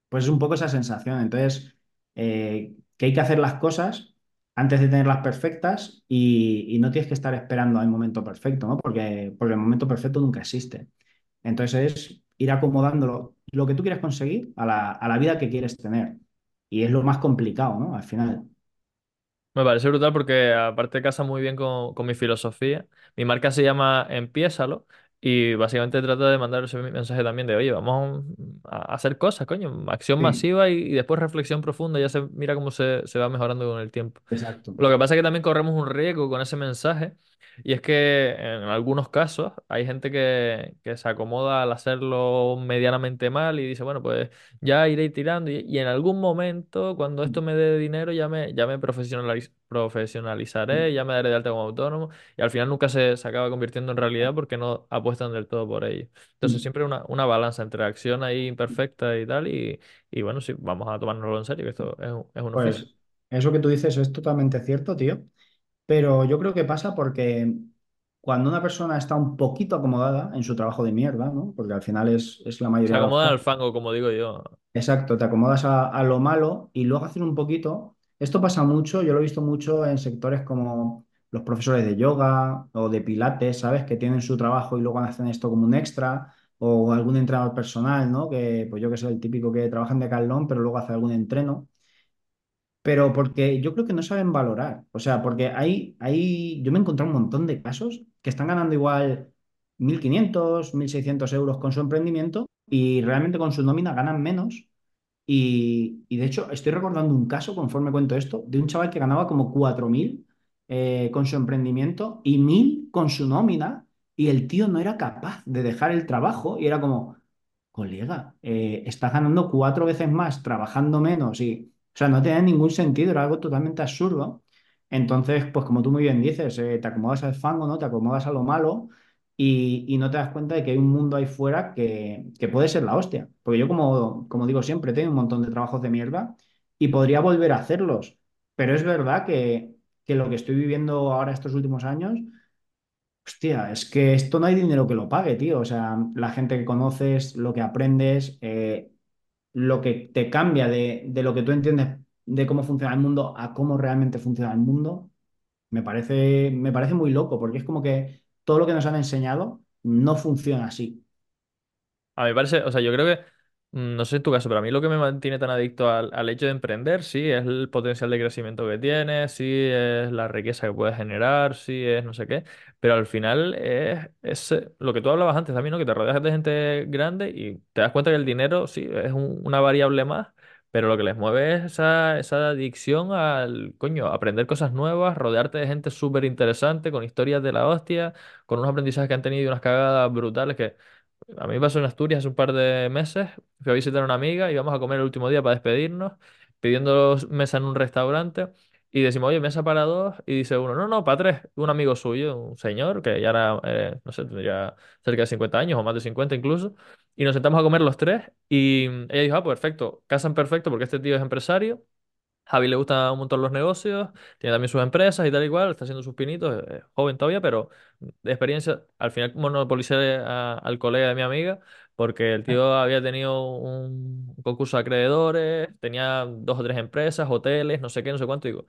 Pues es un poco esa sensación. Entonces, eh, que hay que hacer las cosas antes de tenerlas perfectas y, y no tienes que estar esperando al momento perfecto, ¿no? Porque, porque el momento perfecto nunca existe. Entonces es ir acomodándolo, lo que tú quieres conseguir a la, a la vida que quieres tener. Y es lo más complicado, ¿no? Al final. Me parece brutal porque aparte casa muy bien con, con mi filosofía. Mi marca se llama Empiézalo y básicamente trata de mandar ese mensaje también de, oye, vamos a hacer cosas, coño, acción Sí, masiva y, y después reflexión profunda, ya se mira cómo se, se va mejorando con el tiempo. exacto. Lo que pasa es que también corremos un riesgo con ese mensaje y es que en algunos casos hay gente que, que se acomoda al hacerlo medianamente mal y dice, bueno, pues ya iré tirando y, y en algún momento cuando esto me dé dinero ya me, ya me profesionaliz- profesionalizaré, ya me daré de alta como autónomo y al final nunca se, se acaba convirtiendo en realidad porque no apuestan del todo por ello. Entonces siempre una, una balanza entre acción ahí imperfecta y tal y, y bueno, sí, vamos a tomárnoslo en serio, que esto es es un oficio. Pues eso que tú dices es totalmente cierto, tío. Pero yo creo que pasa porque cuando una persona está un poquito acomodada en su trabajo de mierda, ¿no? Porque al final es, es la Se mayoría de los acomodan al fango, como digo yo. Exacto, te acomodas a, a lo malo y luego hacer un poquito. Esto pasa mucho, yo lo he visto mucho en sectores como los profesores de yoga o de pilates, ¿sabes? Que tienen su trabajo y luego hacen esto como un extra. O algún entrenador personal, ¿no? Que, pues yo que sé, el típico que trabaja en Decathlon, pero luego hace algún entreno pero porque yo creo que no saben valorar. O sea, porque hay, hay, yo me he encontrado un montón de casos que están ganando igual mil quinientos mil seiscientos euros con su emprendimiento y realmente con su nómina ganan menos. Y, de hecho, estoy recordando un caso, conforme cuento esto, de un chaval que ganaba como 4.000 eh, con su emprendimiento y 1.000 con su nómina y el tío no era capaz de dejar el trabajo y era como colega, eh, estás ganando cuatro veces más trabajando menos y, o sea, no tenía ningún sentido, era algo totalmente absurdo. Entonces, pues como tú muy bien dices, eh, te acomodas al fango, ¿no? Te acomodas a lo malo y, no te das cuenta de que hay un mundo ahí fuera que, que puede ser la hostia. Porque yo, como, como digo siempre, tengo un montón de trabajos de mierda y podría volver a hacerlos. Pero es verdad que, que lo que estoy viviendo ahora estos últimos años Hostia, es que esto no hay dinero que lo pague, tío. O sea, la gente que conoces, lo que aprendes, eh, lo que te cambia de, de lo que tú entiendes. de cómo funciona el mundo a cómo realmente funciona el mundo, me parece, me parece muy loco, porque es como que todo lo que nos han enseñado no funciona así. A mí me parece, o sea, yo creo que, mm, no sé en tu caso, pero a mí lo que me mantiene tan adicto al, al hecho de emprender, sí, es el potencial de crecimiento que tiene, sí, es la riqueza que puedes generar, sí, es no sé qué, pero al final es, es eh, lo que tú hablabas antes también, ¿no? Que te rodeas de gente grande y te das cuenta que el dinero, sí, es un- una variable más. Pero lo que les mueve es esa, esa adicción al, coño, aprender cosas nuevas, rodearte de gente súper interesante, con historias de la hostia, con unos aprendizajes que han tenido y unas cagadas brutales que, a mí me pasó en Asturias hace un par de meses. Fui a visitar a una amiga, íbamos a comer el último día para despedirnos, pidiendo mesa en un restaurante. Y decimos, oye, mesa para dos. Y dice uno, no, no, para tres. Un amigo suyo, un señor, que ya era, eh, no sé, tendría cerca de 50 años o más de 50 incluso. Y nos sentamos a comer los tres. Y ella dijo, ah, perfecto, casan perfecto porque este tío es empresario. Javi le gusta un montón los negocios, tiene también sus empresas y tal y cual, está haciendo sus pinitos, es joven todavía, pero de experiencia, al final monopolicé a- al colega de mi amiga, porque el tío había tenido un concurso de acreedores, tenía dos o tres empresas, hoteles, no sé qué, no sé cuánto, y digo,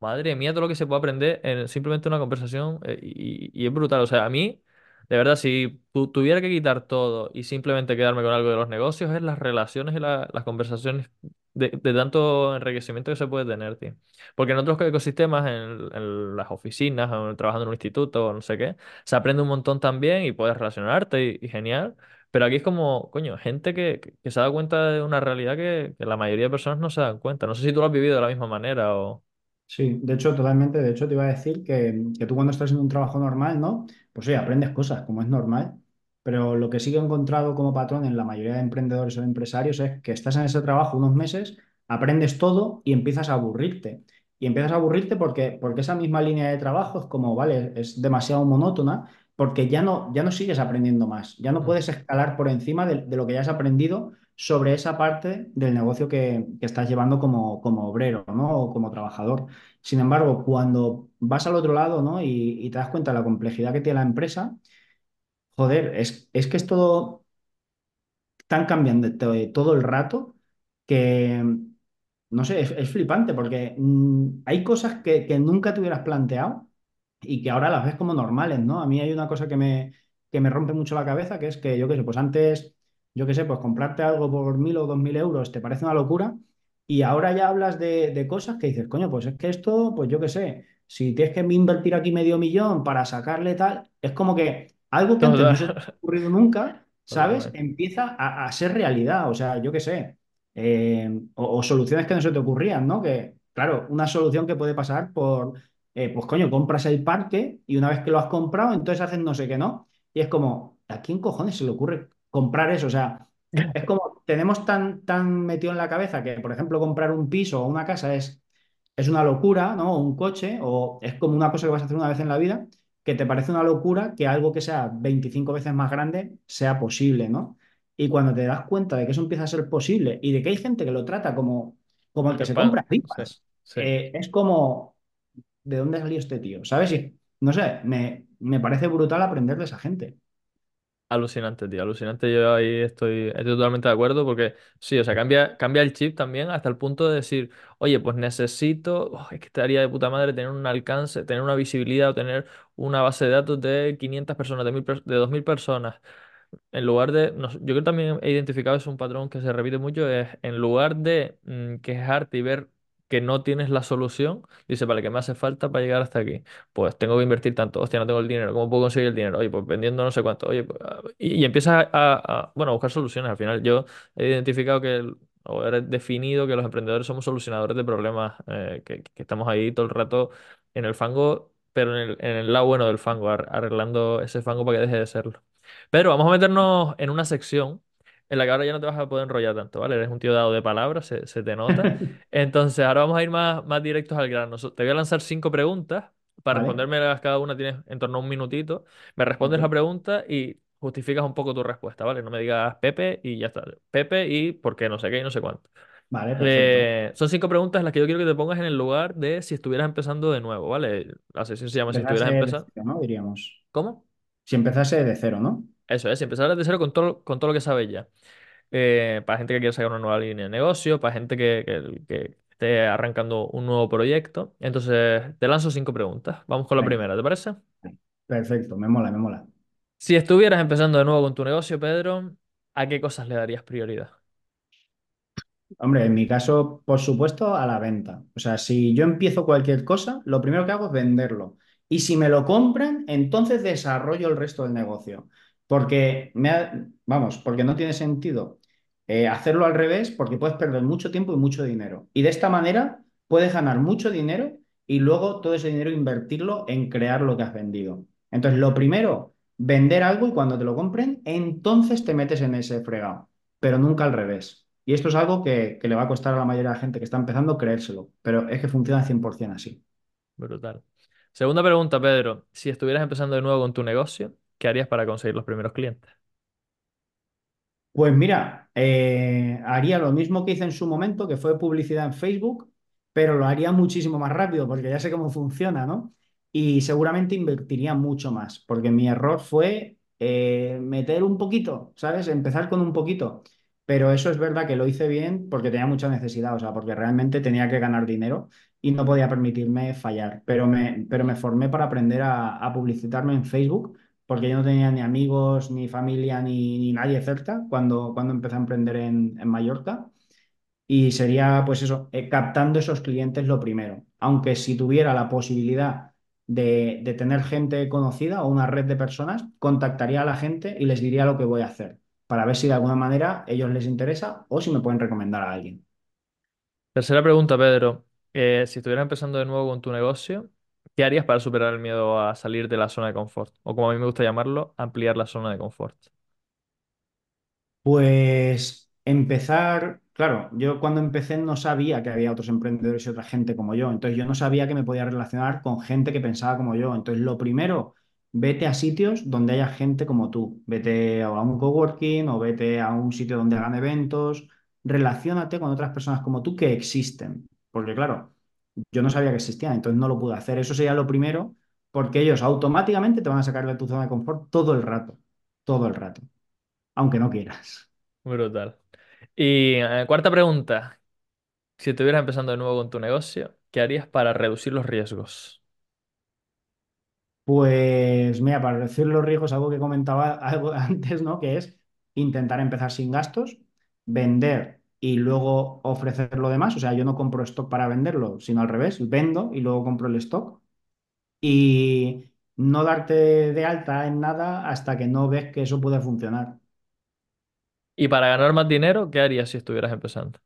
madre mía, todo lo que se puede aprender en simplemente una conversación, eh, y, y es brutal, o sea, a mí, de verdad, si tu- tuviera que quitar todo y simplemente quedarme con algo de los negocios, es las relaciones y la- las conversaciones de, de tanto enriquecimiento que se puede tener, tío. Porque en otros ecosistemas, en, en las oficinas, o trabajando en un instituto, o no sé qué, se aprende un montón también y puedes relacionarte y, y genial. Pero aquí es como, coño, gente que, que, que se da cuenta de una realidad que, que la mayoría de personas no se dan cuenta. No sé si tú lo has vivido de la misma manera o... Sí, de hecho, totalmente. De hecho, te iba a decir que, que tú cuando estás en un trabajo normal, ¿no? Pues sí, aprendes cosas, como es normal. Pero lo que sí que he encontrado como patrón en la mayoría de emprendedores o de empresarios es que estás en ese trabajo unos meses, aprendes todo y empiezas a aburrirte. Y empiezas a aburrirte porque, porque esa misma línea de trabajo es como, vale, es demasiado monótona, porque ya no, ya no sigues aprendiendo más. Ya no Mm, puedes escalar por encima de, de lo que ya has aprendido sobre esa parte del negocio que, que estás llevando como, como obrero, ¿no? O como trabajador. Sin embargo, cuando vas al otro lado, ¿no? Y, te das cuenta de la complejidad que tiene la empresa, joder, es, es que es todo tan cambiante to- todo el rato que, no sé, es, es flipante porque mm, hay cosas que, que nunca te hubieras planteado y que ahora las ves como normales, ¿no? A mí hay una cosa que me, que me rompe mucho la cabeza, que es que yo qué sé, pues antes, yo qué sé, pues comprarte algo por mil o dos mil euros te parece una locura y ahora ya hablas de, de cosas que dices, coño, pues es que esto, pues yo qué sé, si tienes que invertir aquí medio millón para sacarle tal, es como que algo que antes no se te ha ocurrido nunca, ¿sabes? Totalmente. Empieza a, a ser realidad, o sea, yo qué sé, eh, o, o soluciones que no se te ocurrían, ¿no? Que, claro, una solución que puede pasar por eh, pues coño, compras el parque y una vez que lo has comprado, entonces haces no sé qué, ¿no? Y es como, ¿a quién cojones se le ocurre comprar eso? O sea, es como, tenemos tan, tan metido en la cabeza que, por ejemplo, comprar un piso o una casa es, es una locura, ¿no? O un coche, o es como una cosa que vas a hacer una vez en la vida, que te parece una locura que algo que sea 25 veces más grande sea posible, ¿no? Y cuando te das cuenta de que eso empieza a ser posible y de que hay gente que lo trata como, como el que se pan. compra Sí, pipas, sí. eh, es como ¿de dónde salió este tío? ¿Sabes? Y, no sé, me, me parece brutal aprender de esa gente. Alucinante, tío, alucinante. Yo ahí estoy, estoy totalmente de acuerdo porque sí, o sea, cambia, cambia el chip también hasta el punto de decir, oye, pues necesito, oh, es que estaría de puta madre tener un alcance, tener una visibilidad o tener una base de datos de 500 personas, de, mil per- de 2.000 personas. En lugar de, yo creo que también he identificado es un patrón que se repite mucho, es en lugar de mm, quejarte y ver que no tienes la solución, dice, vale, ¿qué me hace falta para llegar hasta aquí? Pues tengo que invertir tanto, hostia, no tengo el dinero, ¿cómo puedo conseguir el dinero? Oye, pues vendiendo no sé cuánto, oye, pues, ah, y, y empiezas a, bueno, buscar soluciones. Al final yo he identificado que, o he definido que los emprendedores somos solucionadores de problemas, eh, que, estamos ahí todo el rato en el fango, pero en el, en el lado bueno del fango, ar- arreglando ese fango para que deje de serlo. Pero vamos a meternos en una sección en la que ahora ya no te vas a poder enrollar tanto, ¿vale? Eres un tío dado de palabras, se, se te nota. Entonces, ahora vamos a ir más, más directos al grano. Te voy a lanzar cinco preguntas. Para ¿Vale? respondérmelas cada una tienes en torno a un minutito. Me respondes la pregunta y justificas un poco tu respuesta, ¿vale? No me digas Pepe y ya está. Pepe y por qué, no sé qué y no sé cuánto. Vale. Eh, son cinco preguntas en las que yo quiero que te pongas en el lugar de si estuvieras empezando de nuevo, ¿vale? La sesión se llama Si estuvieras empezando. ¿no? Diríamos. ¿Cómo? Si empezase de cero, ¿no? Eso es, empezar desde cero con todo, con todo lo que sabes ya. Eh, para gente que quiere sacar una nueva línea de negocio, para gente que, que- que esté arrancando un nuevo proyecto. Entonces, te lanzo cinco preguntas. Vamos con la Venga, primera, ¿te parece? perfecto, me mola, me mola. Si estuvieras empezando de nuevo con tu negocio, Pedro, ¿a qué cosas le darías prioridad? Hombre, en mi caso, por supuesto, a la venta. O sea, si yo empiezo cualquier cosa, lo primero que hago es venderlo. Y si me lo compran, entonces desarrollo el resto del negocio. Porque me ha- vamos, porque no tiene sentido eh, hacerlo al revés, porque puedes perder mucho tiempo y mucho dinero. Y de esta manera puedes ganar mucho dinero y luego todo ese dinero invertirlo en crear lo que has vendido. Entonces, lo primero, vender algo y cuando te lo compren, entonces te metes en ese fregado, pero nunca al revés. Y esto es algo que, que le va a costar a la mayoría de la gente que está empezando creérselo, pero es que funciona 100% así. Brutal. Segunda pregunta, Pedro. Si estuvieras empezando de nuevo con tu negocio, ¿qué harías para conseguir los primeros clientes? Pues mira, eh, haría lo mismo que hice en su momento, que fue publicidad en Facebook, pero lo haría muchísimo más rápido porque ya sé cómo funciona, ¿no? Y seguramente invertiría mucho más, porque mi error fue eh, meter un poquito, ¿sabes? Empezar con un poquito. Pero eso es verdad que lo hice bien porque tenía mucha necesidad, o sea, porque realmente tenía que ganar dinero y no podía permitirme fallar. Pero me, pero me formé para aprender a, a publicitarme en Facebook porque yo no tenía ni amigos, ni familia, ni, ni nadie cerca cuando, cuando empecé a emprender en, Mallorca. Y sería, pues eso, eh, captando esos clientes lo primero. Aunque si tuviera la posibilidad de, de tener gente conocida o una red de personas, contactaría a la gente y les diría lo que voy a hacer, para ver si de alguna manera ellos les interesa o si me pueden recomendar a alguien. Tercera pregunta, Pedro. Eh, si estuvieras empezando de nuevo con tu negocio, ¿qué harías para superar el miedo a salir de la zona de confort? O como a mí me gusta llamarlo, ampliar la zona de confort. Pues empezar, claro, yo cuando empecé no sabía que había otros emprendedores y otra gente como yo, entonces yo no sabía que me podía relacionar con gente que pensaba como yo. Entonces lo primero, vete a sitios donde haya gente como tú, vete a un coworking o vete a un sitio donde hagan eventos, relaciónate con otras personas como tú que existen, porque claro, yo no sabía que existían, entonces no lo pude hacer. Eso sería lo primero, porque ellos automáticamente te van a sacar de tu zona de confort todo el rato, todo el rato aunque no quieras. Brutal. Y eh, cuarta pregunta. Si estuvieras empezando de nuevo con tu negocio, ¿qué harías para reducir los riesgos? Pues mira, para reducir los riesgos, algo que comentaba algo antes, ¿no? Que es intentar empezar sin gastos, vender y luego ofrecer lo demás. O sea, yo no compro stock para venderlo, sino al revés, vendo y luego compro el stock. Y no darte de alta en nada hasta que no ves que eso puede funcionar. Y para ganar más dinero, ¿qué harías si estuvieras empezando?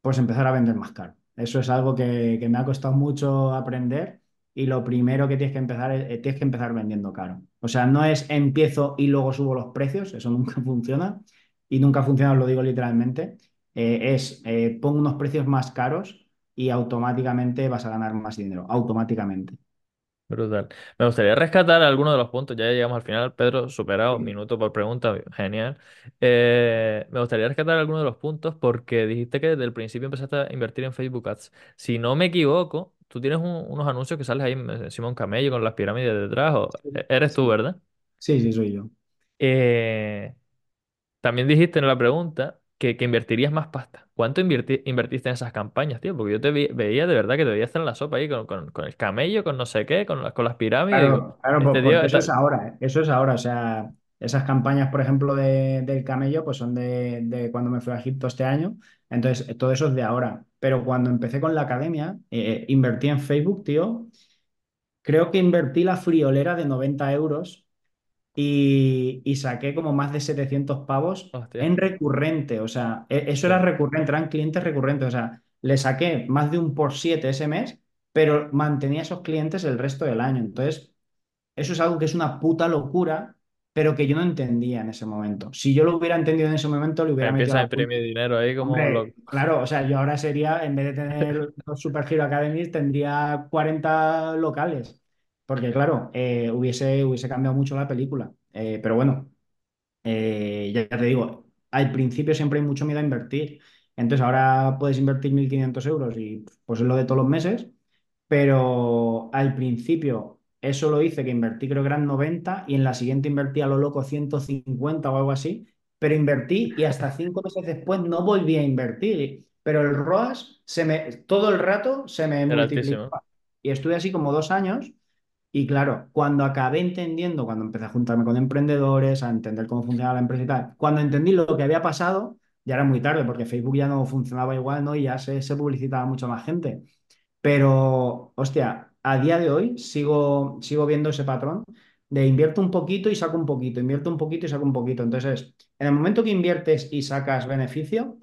pues empezar a vender más caro. Eso es algo que, que me ha costado mucho aprender y lo primero que tienes que empezar es eh, tienes que empezar vendiendo caro. O sea, no es empiezo y luego subo los precios, eso nunca funciona y nunca funciona, os lo digo literalmente. Eh, es eh, pongo unos precios más caros y automáticamente vas a ganar más dinero, automáticamente. Brutal. Me gustaría rescatar algunos de los puntos, ya llegamos al final, Pedro, superado, Sí. minuto por pregunta, genial. Eh, me gustaría rescatar algunos de los puntos porque dijiste que desde el principio empezaste a invertir en Facebook Ads. Si no me equivoco, tú tienes un- unos anuncios que sales ahí encima de un camello con las pirámides detrás, o- eres tú, ¿verdad? sí, sí, soy yo. Eh, también dijiste en la pregunta que, que invertirías más pasta. ¿Cuánto invirti- invertiste en esas campañas, tío? Porque yo te vi- veía de verdad que te veía estar en la sopa ahí con, con- con el camello, con no sé qué, con las, con las pirámides. Claro, claro, pues este tío porque eso es ahora, ¿eh? Eso es ahora. O sea, esas campañas, por ejemplo, de- del camello, pues son de, de cuando me fui a Egipto este año. Entonces, eh, todo eso es de ahora. Pero cuando empecé con la academia, eh, invertí en Facebook, tío. Creo que invertí la friolera de 90 euros y, y saqué como más de 700 pavos Hostia, en recurrente. O sea, e- eso era recurrente, eran clientes recurrentes. O sea, le saqué más de un por siete ese mes, pero mantenía esos clientes el resto del año. Entonces, eso es algo que es una puta locura, pero que yo no entendía en ese momento. Si yo lo hubiera entendido en ese momento, le hubiera metido Empieza a imprimir dinero ahí como Hombre, loco. claro, o sea, yo ahora sería, en vez de tener dos Super Hero Academies, tendría 40 locales. Porque, claro, eh, hubiese, hubiese cambiado mucho la película. Eh, pero bueno, eh, ya, te digo, al principio siempre hay mucho miedo a invertir. Entonces ahora puedes invertir 1.500 euros y pues es lo de todos los meses pero al principio eso lo hice, que invertí creo que eran 90 y en la siguiente invertí a lo loco 150 o algo así, pero invertí y hasta cinco meses después no volví a invertir. pero el ROAS se me, todo el rato se me multiplicaba. Y estuve así como dos años y claro, cuando acabé entendiendo, cuando empecé a juntarme con emprendedores, a entender cómo funcionaba la empresa y tal, cuando entendí lo que había pasado, ya era muy tarde porque Facebook ya no funcionaba igual, ¿no? Y ya se, publicitaba mucho más gente. Pero, hostia, a día de hoy sigo, sigo viendo ese patrón de invierto un poquito y saco un poquito, invierto un poquito y saco un poquito. Entonces, en el momento que inviertes y sacas beneficio,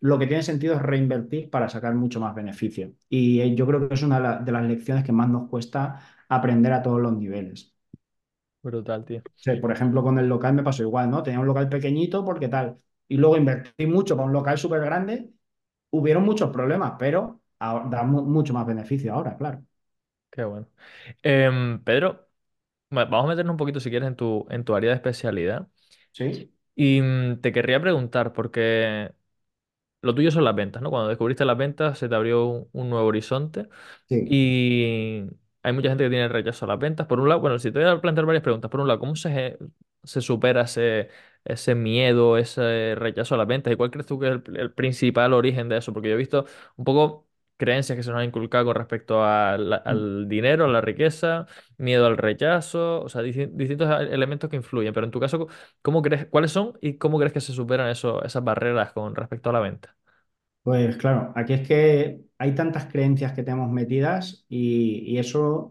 lo que tiene sentido es reinvertir para sacar mucho más beneficio. Y eh, yo creo que es una de las lecciones que más nos cuesta aprender a todos los niveles. Brutal, tío. Sí, por ejemplo, con el local me pasó igual, ¿no? Tenía un local pequeñito porque tal. Y luego invertí mucho para un local súper grande. Hubieron muchos problemas, pero ahora- da mu- mucho más beneficio ahora, claro. Qué bueno. Em, Pedro, va- vamos a meternos un poquito, si quieres, en tu, en tu área de especialidad. Sí, Y mm, te querría preguntar, porque lo tuyo son las ventas, ¿no? Cuando descubriste las ventas se te abrió un, un nuevo horizonte sí. y hay mucha gente que tiene rechazo a las ventas. Por un lado, bueno, si te voy a plantear varias preguntas. Por un lado, ¿cómo se, se supera ese, ese miedo, ese rechazo a las ventas? ¿Y cuál crees tú que es el, el principal origen de eso? Porque yo he visto un poco creencias que se nos han inculcado con respecto la- al dinero, a la riqueza, miedo al rechazo, o sea, distintos elementos que influyen. Pero en tu caso, ¿cómo crees, cuáles son y cómo crees que se superan eso, esas barreras con respecto a la venta? Pues claro, aquí es que hay tantas creencias que tenemos metidas y, eso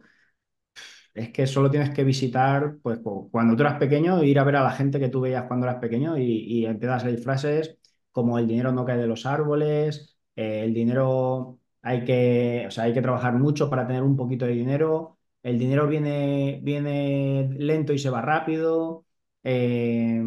Es que solo tienes que visitar, pues cu- cuando tú eras pequeño, ir a ver a la gente que tú veías cuando eras pequeño y, y empiezas a salir frases como el dinero no cae de los árboles, eh, el dinero hay que, o sea, hay que trabajar mucho para tener un poquito de dinero, el dinero viene, viene lento y se va rápido, eh,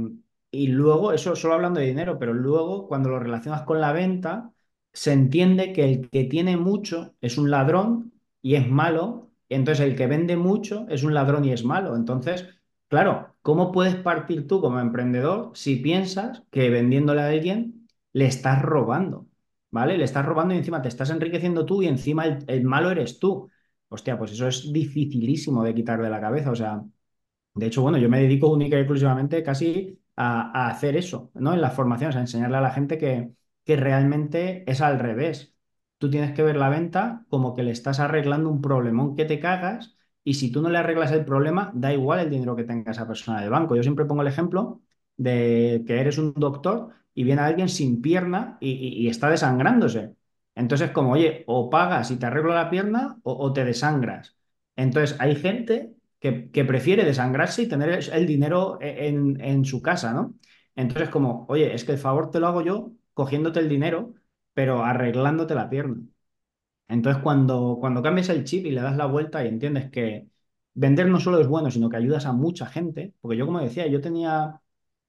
y luego, eso solo hablando de dinero, pero luego cuando lo relacionas con la venta, se entiende que el que tiene mucho es un ladrón y es malo entonces, el que vende mucho es un ladrón y es malo. Entonces, claro, ¿cómo puedes partir tú como emprendedor si piensas que vendiéndole a alguien le estás robando? ¿Vale? Le estás robando y encima te estás enriqueciendo tú y encima el, malo eres tú. Hostia, pues eso es dificilísimo de quitar de la cabeza. O sea, de hecho, bueno, yo me dedico única y exclusivamente casi a hacer eso, ¿no? En las formaciones, a enseñarle a la gente que, que realmente es al revés. Tú tienes que ver la venta como que le estás arreglando un problemón que te cagas y si tú no le arreglas el problema, da igual el dinero que tenga esa persona del banco. Yo siempre pongo el ejemplo de que eres un doctor y viene alguien sin pierna y, está desangrándose. Entonces, como, oye, o pagas y te arreglo la pierna o te desangras. Entonces, hay gente que, prefiere desangrarse y tener el, dinero en, en su casa, ¿no? Entonces, como, oye, es que el favor te lo hago yo cogiéndote el dinero, pero arreglándote la pierna. Entonces, cuando, cuando cambias el chip y le das la vuelta y entiendes que vender no solo es bueno, sino que ayudas a mucha gente, porque yo, como decía, yo tenía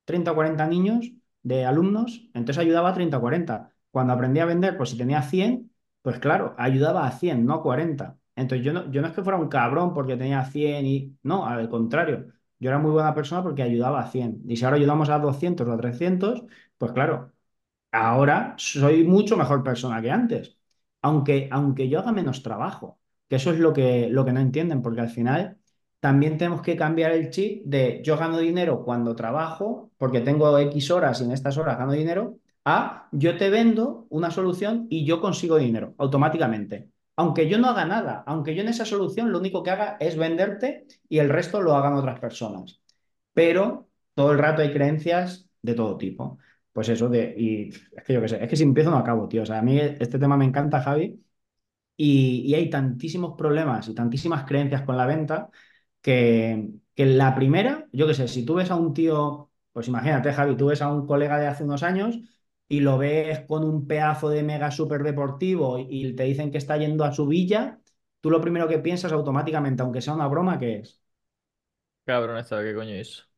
30 o 40 niños de alumnos, entonces ayudaba a 30 o 40. Cuando aprendí a vender, pues si tenía 100, pues claro, ayudaba a 100, no a 40. Entonces yo no, yo no es que fuera un cabrón porque tenía 100 y... No, al contrario, yo era muy buena persona porque ayudaba a 100. Y si ahora ayudamos a 200 o a 300, pues claro, ahora soy mucho mejor persona que antes, aunque, aunque yo haga menos trabajo, que eso es lo que, lo que no entienden, porque al final también tenemos que cambiar el chip de yo gano dinero cuando trabajo, porque tengo X horas y en estas horas gano dinero, a yo te vendo una solución y yo consigo dinero automáticamente. Aunque yo no haga nada, aunque yo en esa solución lo único que haga es venderte y el resto lo hagan otras personas. Pero todo el rato hay creencias de todo tipo. Pues eso, y es que yo qué sé, es que si empiezo no acabo, tío. O sea, a mí este tema me encanta, Javi, y, hay tantísimos problemas y tantísimas creencias con la venta que, que la primera, yo qué sé, si tú ves a un tío, pues imagínate, Javi, tú ves a un colega de hace unos años y lo ves con un pedazo de mega súper deportivo y te dicen que está yendo a su villa, tú lo primero que piensas automáticamente, aunque sea una broma, ¿qué es? Cabrón, esta, ¿qué coño hizo?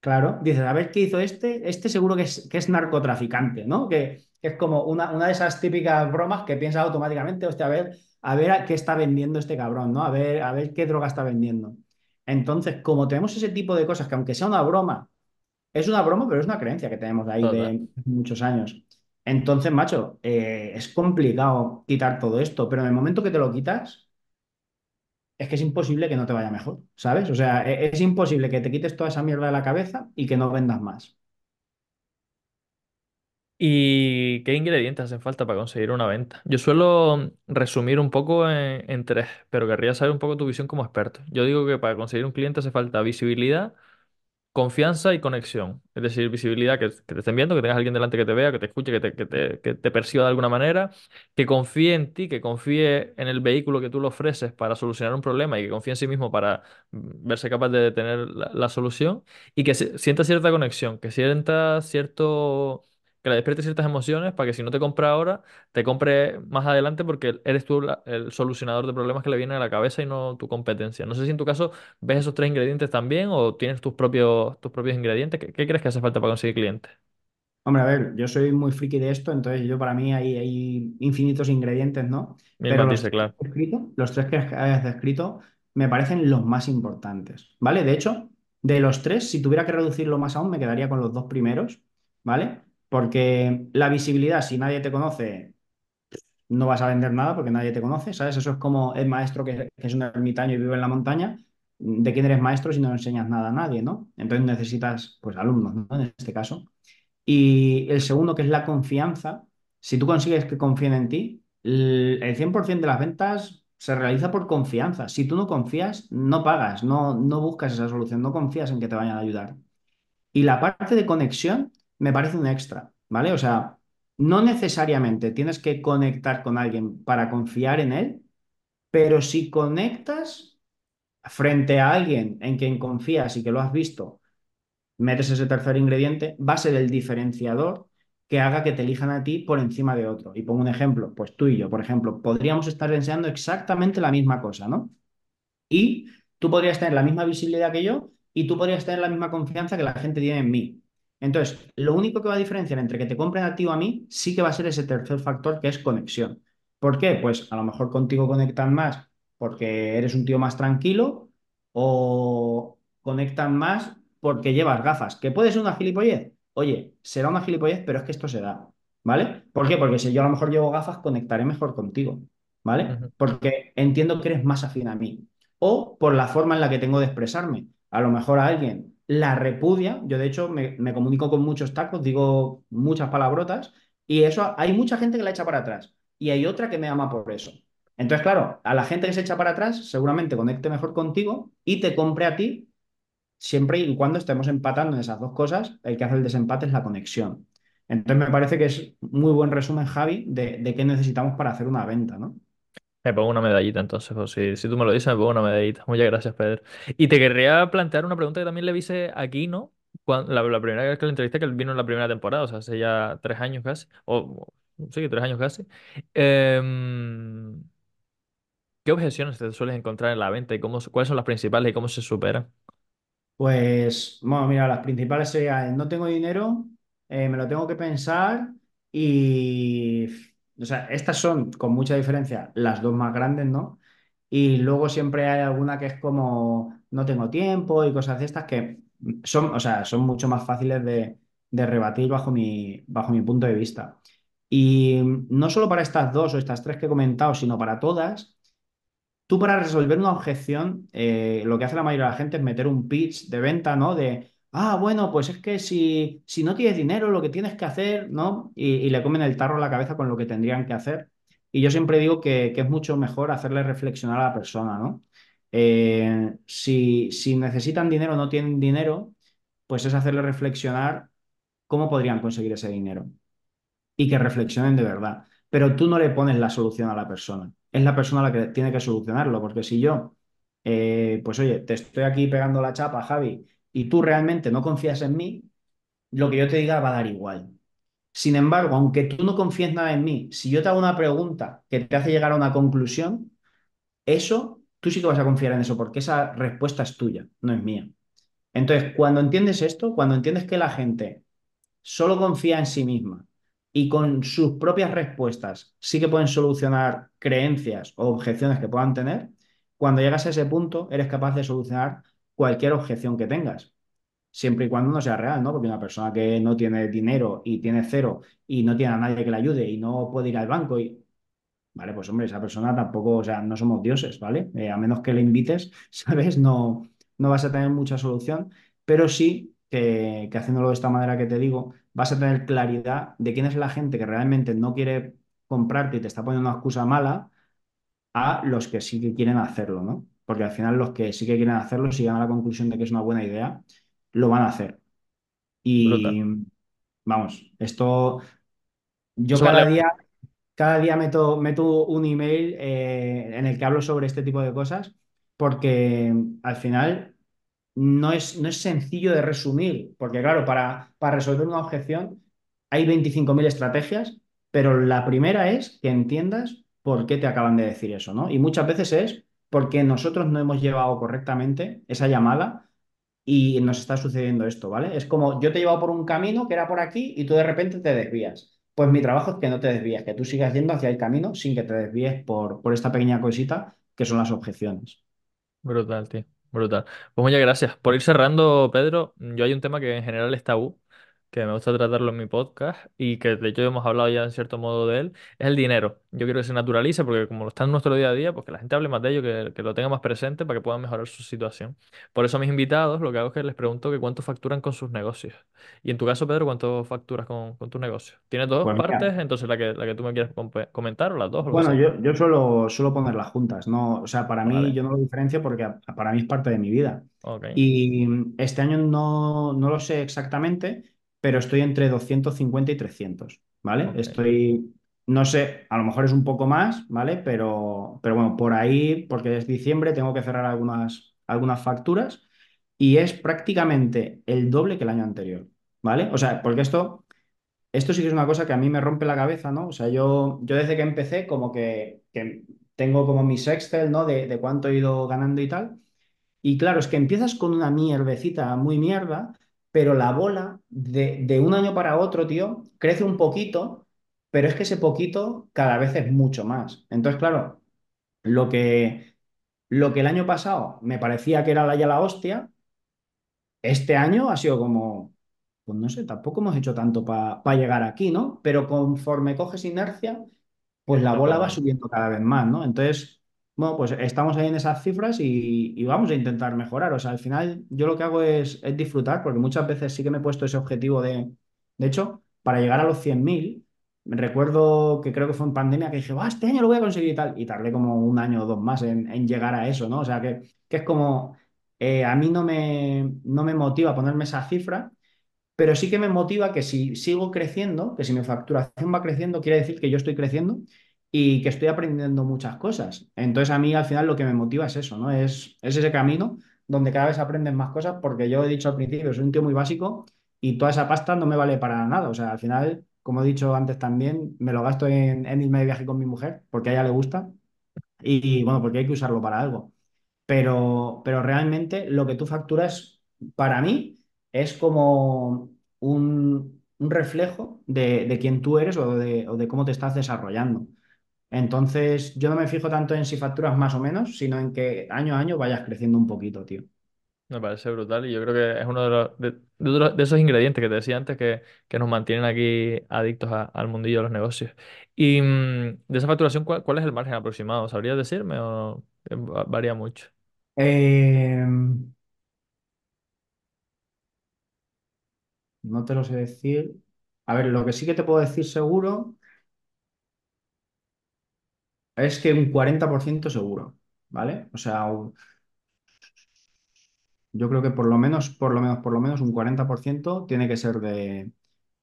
Claro, dices, a ver qué hizo este. Este seguro que es, que es narcotraficante, ¿no? Que, que es como una, una de esas típicas bromas que piensas automáticamente, hostia, a ver, a ver a qué está vendiendo este cabrón, ¿no? A ver, a ver qué droga está vendiendo. Entonces, como tenemos ese tipo de cosas que aunque sea una broma, es una broma, pero es una creencia que tenemos de ahí Total. de muchos años. Entonces, macho, eh, es complicado quitar todo esto, pero en el momento que te lo quitas es que es imposible que no te vaya mejor, ¿sabes? O sea, e- es imposible que te quites toda esa mierda de la cabeza y que no vendas más. ¿Y qué ingredientes hacen falta para conseguir una venta? Yo suelo resumir un poco en, en tres, pero querría saber un poco tu visión como experto. Yo digo que para conseguir un cliente hace falta visibilidad, Confianza y conexión. Es decir, visibilidad, que, te estén viendo, que tengas alguien delante que te vea, que te escuche, que te, que te, perciba de alguna manera, que confíe en ti, que confíe en el vehículo que tú le ofreces para solucionar un problema y que confíe en sí mismo para mm, verse capaz de tener la, solución y que sienta cierta conexión, que sienta cierto... que le despierte ciertas emociones para que si no te compra ahora, te compre más adelante porque eres tú la- el solucionador de problemas que le viene a la cabeza y no tu competencia. No sé si en tu caso ¿Ves esos tres ingredientes también o tienes tus propios, tus propios ingredientes? ¿Qué, qué crees que hace falta para conseguir clientes? Hombre, a ver, yo soy muy friki de esto, entonces yo para mí hay, hay infinitos ingredientes, ¿no? Mil Pero los tres claro. escrito, los tres que has descrito me parecen los más importantes, ¿vale? De hecho, de los tres, si tuviera que reducirlo más aún, me quedaría con los dos primeros, ¿vale? Porque la visibilidad, si nadie te conoce, no vas a vender nada porque nadie te conoce, ¿sabes? Eso es como el maestro que, es un ermitaño y vive en la montaña. ¿De quién eres maestro si no enseñas nada a nadie, ¿no? Entonces necesitas, pues, alumnos, ¿no? En este caso. Y el segundo, que es la confianza, si tú consigues que confíen en ti, el el 100% de las ventas se realiza por confianza. Si tú no confías, no pagas, no, no buscas esa solución, no confías en que te vayan a ayudar. Y la parte de conexión me parece un extra, ¿vale? O sea, no necesariamente tienes que conectar con alguien para confiar en él, pero si conectas frente a alguien en quien confías y que lo has visto metes ese tercer ingrediente, va a ser el diferenciador que haga que te elijan a ti por encima de otro. Y pongo un ejemplo, pues tú y yo, por ejemplo, podríamos estar enseñando exactamente la misma cosa, ¿no? Y tú podrías tener la misma visibilidad que yo y tú podrías tener la misma confianza que la gente tiene en mí. Entonces, lo único que va a diferenciar entre que te compren a ti o a mí sí que va a ser ese tercer factor que es conexión. ¿Por qué? Pues a lo mejor contigo conectan más porque eres un tío más tranquilo o conectan más porque llevas gafas, que puede ser una gilipollez. Oye, será una gilipollez, pero es que esto se da, ¿vale? ¿Por qué? Porque si yo a lo mejor llevo gafas, conectaré mejor contigo, ¿vale? Porque entiendo que eres más afín a mí o por la forma en la que tengo de expresarme. A lo mejor a alguien la repudia, yo de hecho me, comunico con muchos tacos, digo muchas palabrotas, y eso hay mucha gente que la echa para atrás, y hay otra que me ama por eso. Entonces, claro, a la gente que se echa para atrás seguramente conecte mejor contigo y te compre a ti siempre y cuando estemos empatando en esas dos cosas, el que hace el desempate es la conexión. Entonces me parece que es muy buen resumen, Javi, de, de qué necesitamos para hacer una venta, ¿no? Me pongo una medallita entonces, o si, si tú me lo dices, me pongo una medallita. Muchas gracias, Pedro. Y te querría plantear una pregunta que también le hice aquí, ¿no? Cuan- la, primera vez que lo entrevisté, que vino en la primera temporada, o sea, hace ya tres años casi, o o- sí, tres años casi. Em, ¿qué objeciones te sueles encontrar en la venta y cómo, cuáles son las principales y cómo se superan? Pues, bueno, mira, las principales serían, no tengo dinero, eh, me lo tengo que pensar y, o sea, estas son con mucha diferencia las dos más grandes, ¿no? Y luego siempre hay alguna que es como, no tengo tiempo y cosas de estas que son, o sea, son mucho más fáciles de, de rebatir bajo mi, bajo mi punto de vista. Y no solo para estas dos o estas tres que he comentado, sino para todas. Tú para resolver una objeción, eh, lo que hace la mayoría de la gente es meter un pitch de venta, ¿no? De, ah, bueno, pues es que si, si no tienes dinero, lo que tienes que hacer, ¿no? Y, y le comen el tarro a la cabeza con lo que tendrían que hacer. Y yo siempre digo que, que es mucho mejor hacerle reflexionar a la persona, ¿no? Eh, si, si necesitan dinero no tienen dinero, pues es hacerle reflexionar cómo podrían conseguir ese dinero y que reflexionen de verdad. Pero tú no le pones la solución a la persona. Es la persona la que tiene que solucionarlo, porque si yo, eh, pues oye, te estoy aquí pegando la chapa, Javi, y tú realmente no confías en mí, lo que yo te diga va a dar igual. Sin embargo, aunque tú no confíes nada en mí, si yo te hago una pregunta que te hace llegar a una conclusión, eso, tú sí que vas a confiar en eso, porque esa respuesta es tuya, no es mía. Entonces, cuando entiendes esto, cuando entiendes que la gente solo confía en sí misma y con sus propias respuestas sí que pueden solucionar creencias o objeciones que puedan tener, cuando llegas a ese punto eres capaz de solucionar cualquier objeción que tengas, siempre y cuando no sea real, ¿no? Porque una persona que no tiene dinero y tiene cero y no tiene a nadie que le ayude y no puede ir al banco y... Vale, pues hombre, esa persona tampoco, o sea, no somos dioses, ¿vale? Eh, a menos que le invites, ¿sabes? No, no vas a tener mucha solución, pero sí que, que haciéndolo de esta manera que te digo, vas a tener claridad de quién es la gente que realmente no quiere comprarte y te está poniendo una excusa mala a los que sí que quieren hacerlo, ¿no? Porque al final los que sí que quieren hacerlo, si llegan a la conclusión de que es una buena idea, lo van a hacer. Brutal. Y vamos, esto yo Eso cada vale. día, cada día meto, meto un email eh, en el que hablo sobre este tipo de cosas, porque al final no es, no es sencillo de resumir, porque claro, para, para resolver una objeción hay 25.000 estrategias, pero la primera es que entiendas por qué te acaban de decir eso, ¿no? Y muchas veces es porque nosotros no hemos llevado correctamente esa llamada y nos está sucediendo esto, ¿vale? Es como yo te he llevado por un camino que era por aquí y tú de repente te desvías. Pues mi trabajo es que no te desvíes, que tú sigas yendo hacia el camino sin que te desvíes por, por esta pequeña cosita que son las objeciones. Brutal, tío. Brutal. Pues muchas gracias. Por ir cerrando, Pedro, yo hay un tema que en general es tabú, que me gusta tratarlo en mi podcast y que de hecho hemos hablado ya en cierto modo de él, es el dinero. Yo quiero que se naturalice porque como lo está en nuestro día a día, pues que la gente hable más de ello, que, que lo tenga más presente para que puedan mejorar su situación. Por eso a mis invitados lo que hago es que les pregunto que cuánto facturan con sus negocios. Y en tu caso, Pedro, ¿cuánto facturas con, con tu negocio? ¿Tienes dos Pues mira, partes? Entonces la que, la que tú me quieras compe- comentar o las dos o Bueno, yo, yo suelo, suelo ponerlas juntas, ¿no? O sea, para mí yo no lo diferencio porque para mí es parte de mi vida. Y este año no, no lo sé exactamente, pero estoy entre 250 y 300, ¿vale? Estoy, no sé, a lo mejor es un poco más, ¿vale? Pero, pero bueno, por ahí, porque es diciembre, tengo que cerrar algunas, algunas facturas y es prácticamente el doble que el año anterior, ¿vale? O sea, porque esto... Esto sí que es una cosa que a mí me rompe la cabeza, ¿no? O sea, yo, yo desde que empecé como que, que tengo como mis Excel, ¿no? De, de cuánto he ido ganando y tal. Y claro, es que empiezas con una mierdecita muy mierda, pero la bola de, de un año para otro, tío, crece un poquito, pero es que ese poquito cada vez es mucho más. Entonces, claro, lo que, lo que el año pasado me parecía que era la, ya la hostia, este año ha sido como, pues no sé, tampoco hemos hecho tanto para llegar aquí, ¿no? Pero conforme coges inercia, pues la bola va subiendo cada vez más, ¿no? Entonces, bueno, pues estamos ahí en esas cifras y, vamos a intentar mejorar. O sea, al final yo lo que hago es, disfrutar, porque muchas veces sí que me he puesto ese objetivo de, de hecho, para llegar a los 100.000, recuerdo que creo que fue en pandemia que dije, "Buah, este año lo voy a conseguir y tal, y tardé como un año o dos más en, en llegar a eso, ¿no? O sea, que, que es como, eh, a mí no me, no me motiva ponerme esa cifra pero sí que me motiva que si sigo creciendo, que si mi facturación va creciendo, quiere decir que yo estoy creciendo y que estoy aprendiendo muchas cosas. Entonces a mí al final lo que me motiva es eso, ¿no? Es, es ese camino donde cada vez aprendes más cosas porque yo he dicho al principio, soy un tío muy básico y toda esa pasta no me vale para nada. O sea, al final, como he dicho antes también, me lo gasto en, en irme de viaje con mi mujer porque a ella le gusta y bueno, porque hay que usarlo para algo pero, pero realmente lo que tú facturas para mí es como un, un reflejo de, de quién tú eres o de, o de cómo te estás desarrollando. Entonces, yo no me fijo tanto en si facturas más o menos, sino en que año a año vayas creciendo un poquito, tío. Me parece brutal y yo creo que es uno de, los, de, de otros- de esos ingredientes que te decía antes que, que nos mantienen aquí adictos a- al mundillo de los negocios. Y mm, de esa facturación, ¿cuál, cuál es el margen aproximado? ¿Sabrías decirme o eh, va- varía mucho? Eh, no te lo sé decir. A ver, lo que sí que te puedo decir seguro es que un 40% seguro, ¿vale? O sea, Yo creo que por lo menos, por lo menos, por lo menos un 40% tiene que ser de,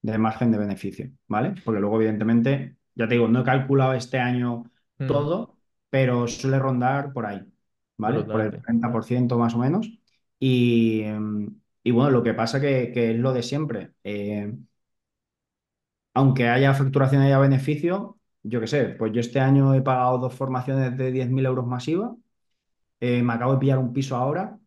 de margen de beneficio, ¿vale? Porque luego, evidentemente, ya te digo, no he calculado este año Ujú, todo, pero suele rondar por ahí, ¿vale? Por el tío. 40% más o menos. Y, y bueno, lo que pasa que, que es lo de siempre. Eh, aunque haya facturación y haya beneficio, yo qué sé, pues yo este año he pagado dos formaciones de 10.000 euros masiva, eh, me acabo de pillar un piso ahora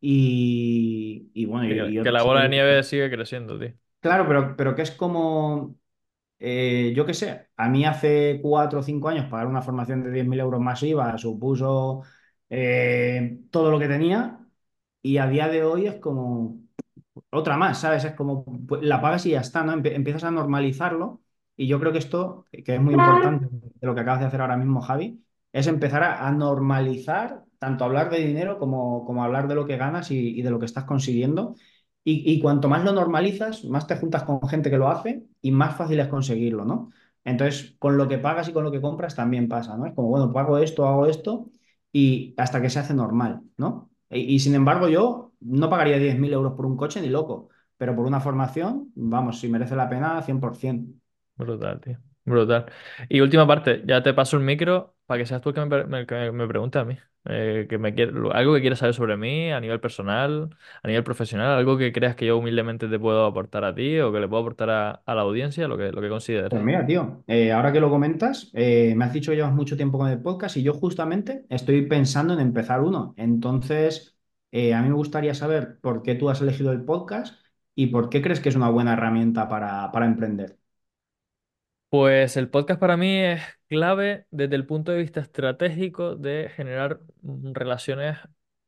y, y bueno, y, y que la bola de nieve sigue creciendo, tío. Claro, pero, pero que es como, eh, yo qué sé, a mí hace cuatro o cinco años pagar una formación de 10.000 euros masiva supuso eh, todo lo que tenía y a día de hoy es como otra más, ¿sabes? Es como pues, la pagas y ya está, ¿no? Empie- empiezas a normalizarlo y yo creo que esto, que es muy importante de lo que acabas de hacer ahora mismo, Javi, es empezar a, normalizar tanto hablar de dinero como, como hablar de lo que ganas y, de lo que estás consiguiendo Y, y cuanto más lo normalizas, más te juntas con gente que lo hace y más fácil es conseguirlo, ¿no? Entonces, con lo que pagas y con lo que compras también pasa, ¿no? Es como, bueno, pago esto, hago esto y hasta que se hace normal, ¿no? Y, y sin embargo, yo no pagaría 10.000 euros por un coche ni loco, pero por una formación, vamos, si merece la pena, 100%. Brutal, tío. Brutal. Y última parte, ya te paso el micro para que seas tú el que me, que me pregunte a mí. Eh, que me lo- algo que quieras saber sobre mí a nivel personal, a nivel profesional, algo que creas que yo humildemente te puedo aportar a ti o que le puedo aportar a, a la audiencia, lo que, lo que. Pues mira, tío, eh, ahora que lo comentas, eh, me has dicho que llevas mucho tiempo con el podcast y yo justamente estoy pensando en empezar uno. Entonces, a mí me gustaría saber por qué tú has elegido el podcast y por qué crees que es una buena herramienta para, para emprender. Pues el podcast para mí es clave desde el punto de vista estratégico de generar mm, relaciones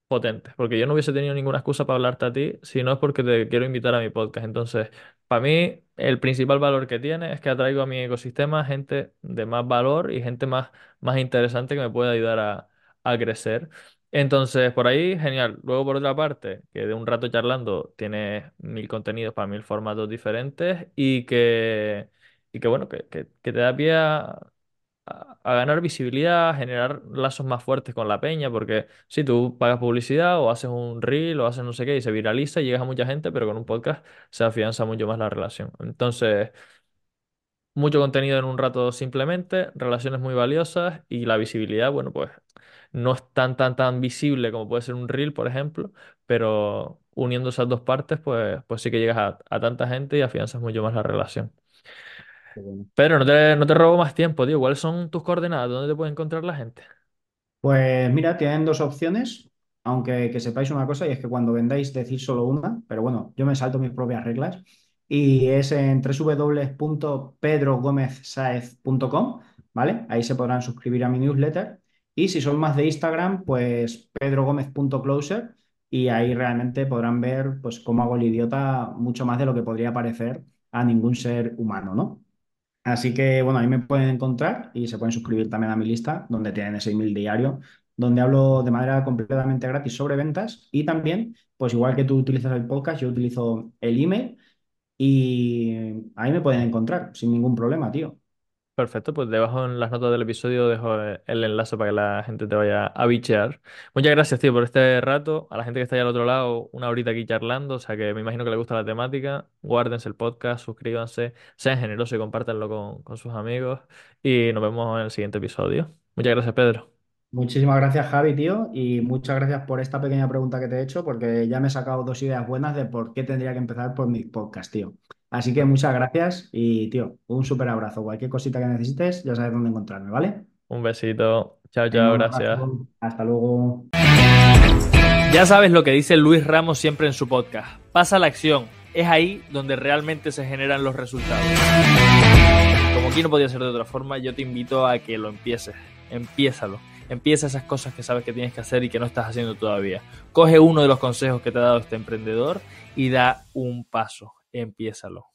potentes, porque yo no hubiese tenido ninguna excusa para hablarte a ti si no es porque te quiero invitar a mi podcast. Entonces, para mí el principal valor que tiene es que atraigo a mi ecosistema gente de más valor y gente más, más interesante que me puede ayudar a, a crecer. Entonces, por ahí, genial. Luego, por otra parte, que de un rato charlando tienes mil contenidos para mil formatos diferentes y que y que bueno, que, que- te da pie a, a- a ganar visibilidad, a generar lazos más fuertes con la peña, porque si tú pagas publicidad o haces un reel o haces no sé qué y se viraliza y llegas a mucha gente, pero con un podcast se afianza mucho más la relación. Entonces, mucho contenido en un rato simplemente, relaciones muy valiosas y la visibilidad, bueno, pues no es tan, tan, tan visible como puede ser un reel, por ejemplo, pero uniendo esas dos partes, pues, pues sí que llegas a, a tanta gente y afianzas mucho más la relación. Qué bueno. Pero no te, no te robo más tiempo, tío. ¿Cuáles son tus coordenadas? ¿Dónde te puede encontrar la gente? Pues mira, tienen dos opciones, aunque que sepáis una cosa, y es que cuando vendáis decís solo una, pero bueno, yo me salto mis propias reglas, y es en www.pedrogomezsaez.com, ¿vale? Ahí se podrán suscribir a mi newsletter. Y si son más de Instagram, pues pedrogomez.closer, y ahí realmente podrán ver pues cómo hago el idiota mucho más de lo que podría parecer a ningún ser humano, ¿no? Así que, bueno, ahí me pueden encontrar y se pueden suscribir también a mi lista, donde tienen ese email diario, donde hablo de manera completamente gratis sobre ventas y también, pues igual que tú utilizas el podcast, yo utilizo el email y ahí me pueden encontrar sin ningún problema, tío. Perfecto, pues debajo en las notas del episodio dejo eh, el enlace para que la gente te vaya a bichear. Muchas gracias, tío, por este rato. A la gente que está ahí al otro lado, una horita aquí charlando, o sea que me imagino que le gusta la temática. Guárdense el podcast, suscríbanse, sean generosos y compártanlo con, con sus amigos. Y nos vemos en el siguiente episodio. Muchas gracias, Pedro. Muchísimas gracias, Javi, tío, y muchas gracias por esta pequeña pregunta que te he hecho, porque ya me he sacado dos ideas buenas de por qué tendría que empezar por mi podcast, tío. Así que muchas gracias y, tío, un súper abrazo. Cualquier cosita que necesites, ya sabes dónde encontrarme, ¿vale? Un besito. Chao, chao, gracias. Hasta luego. Ya sabes lo que dice Luis Ramos siempre en su podcast. Pasa la acción. Es ahí donde realmente se generan los resultados. Como aquí no podía ser de otra forma, yo te invito a que lo empieces. Empiézalo. Empieza esas cosas que sabes que tienes que hacer y que no estás haciendo todavía. Coge uno de los consejos que te ha dado este emprendedor y da un paso. Empiézalo.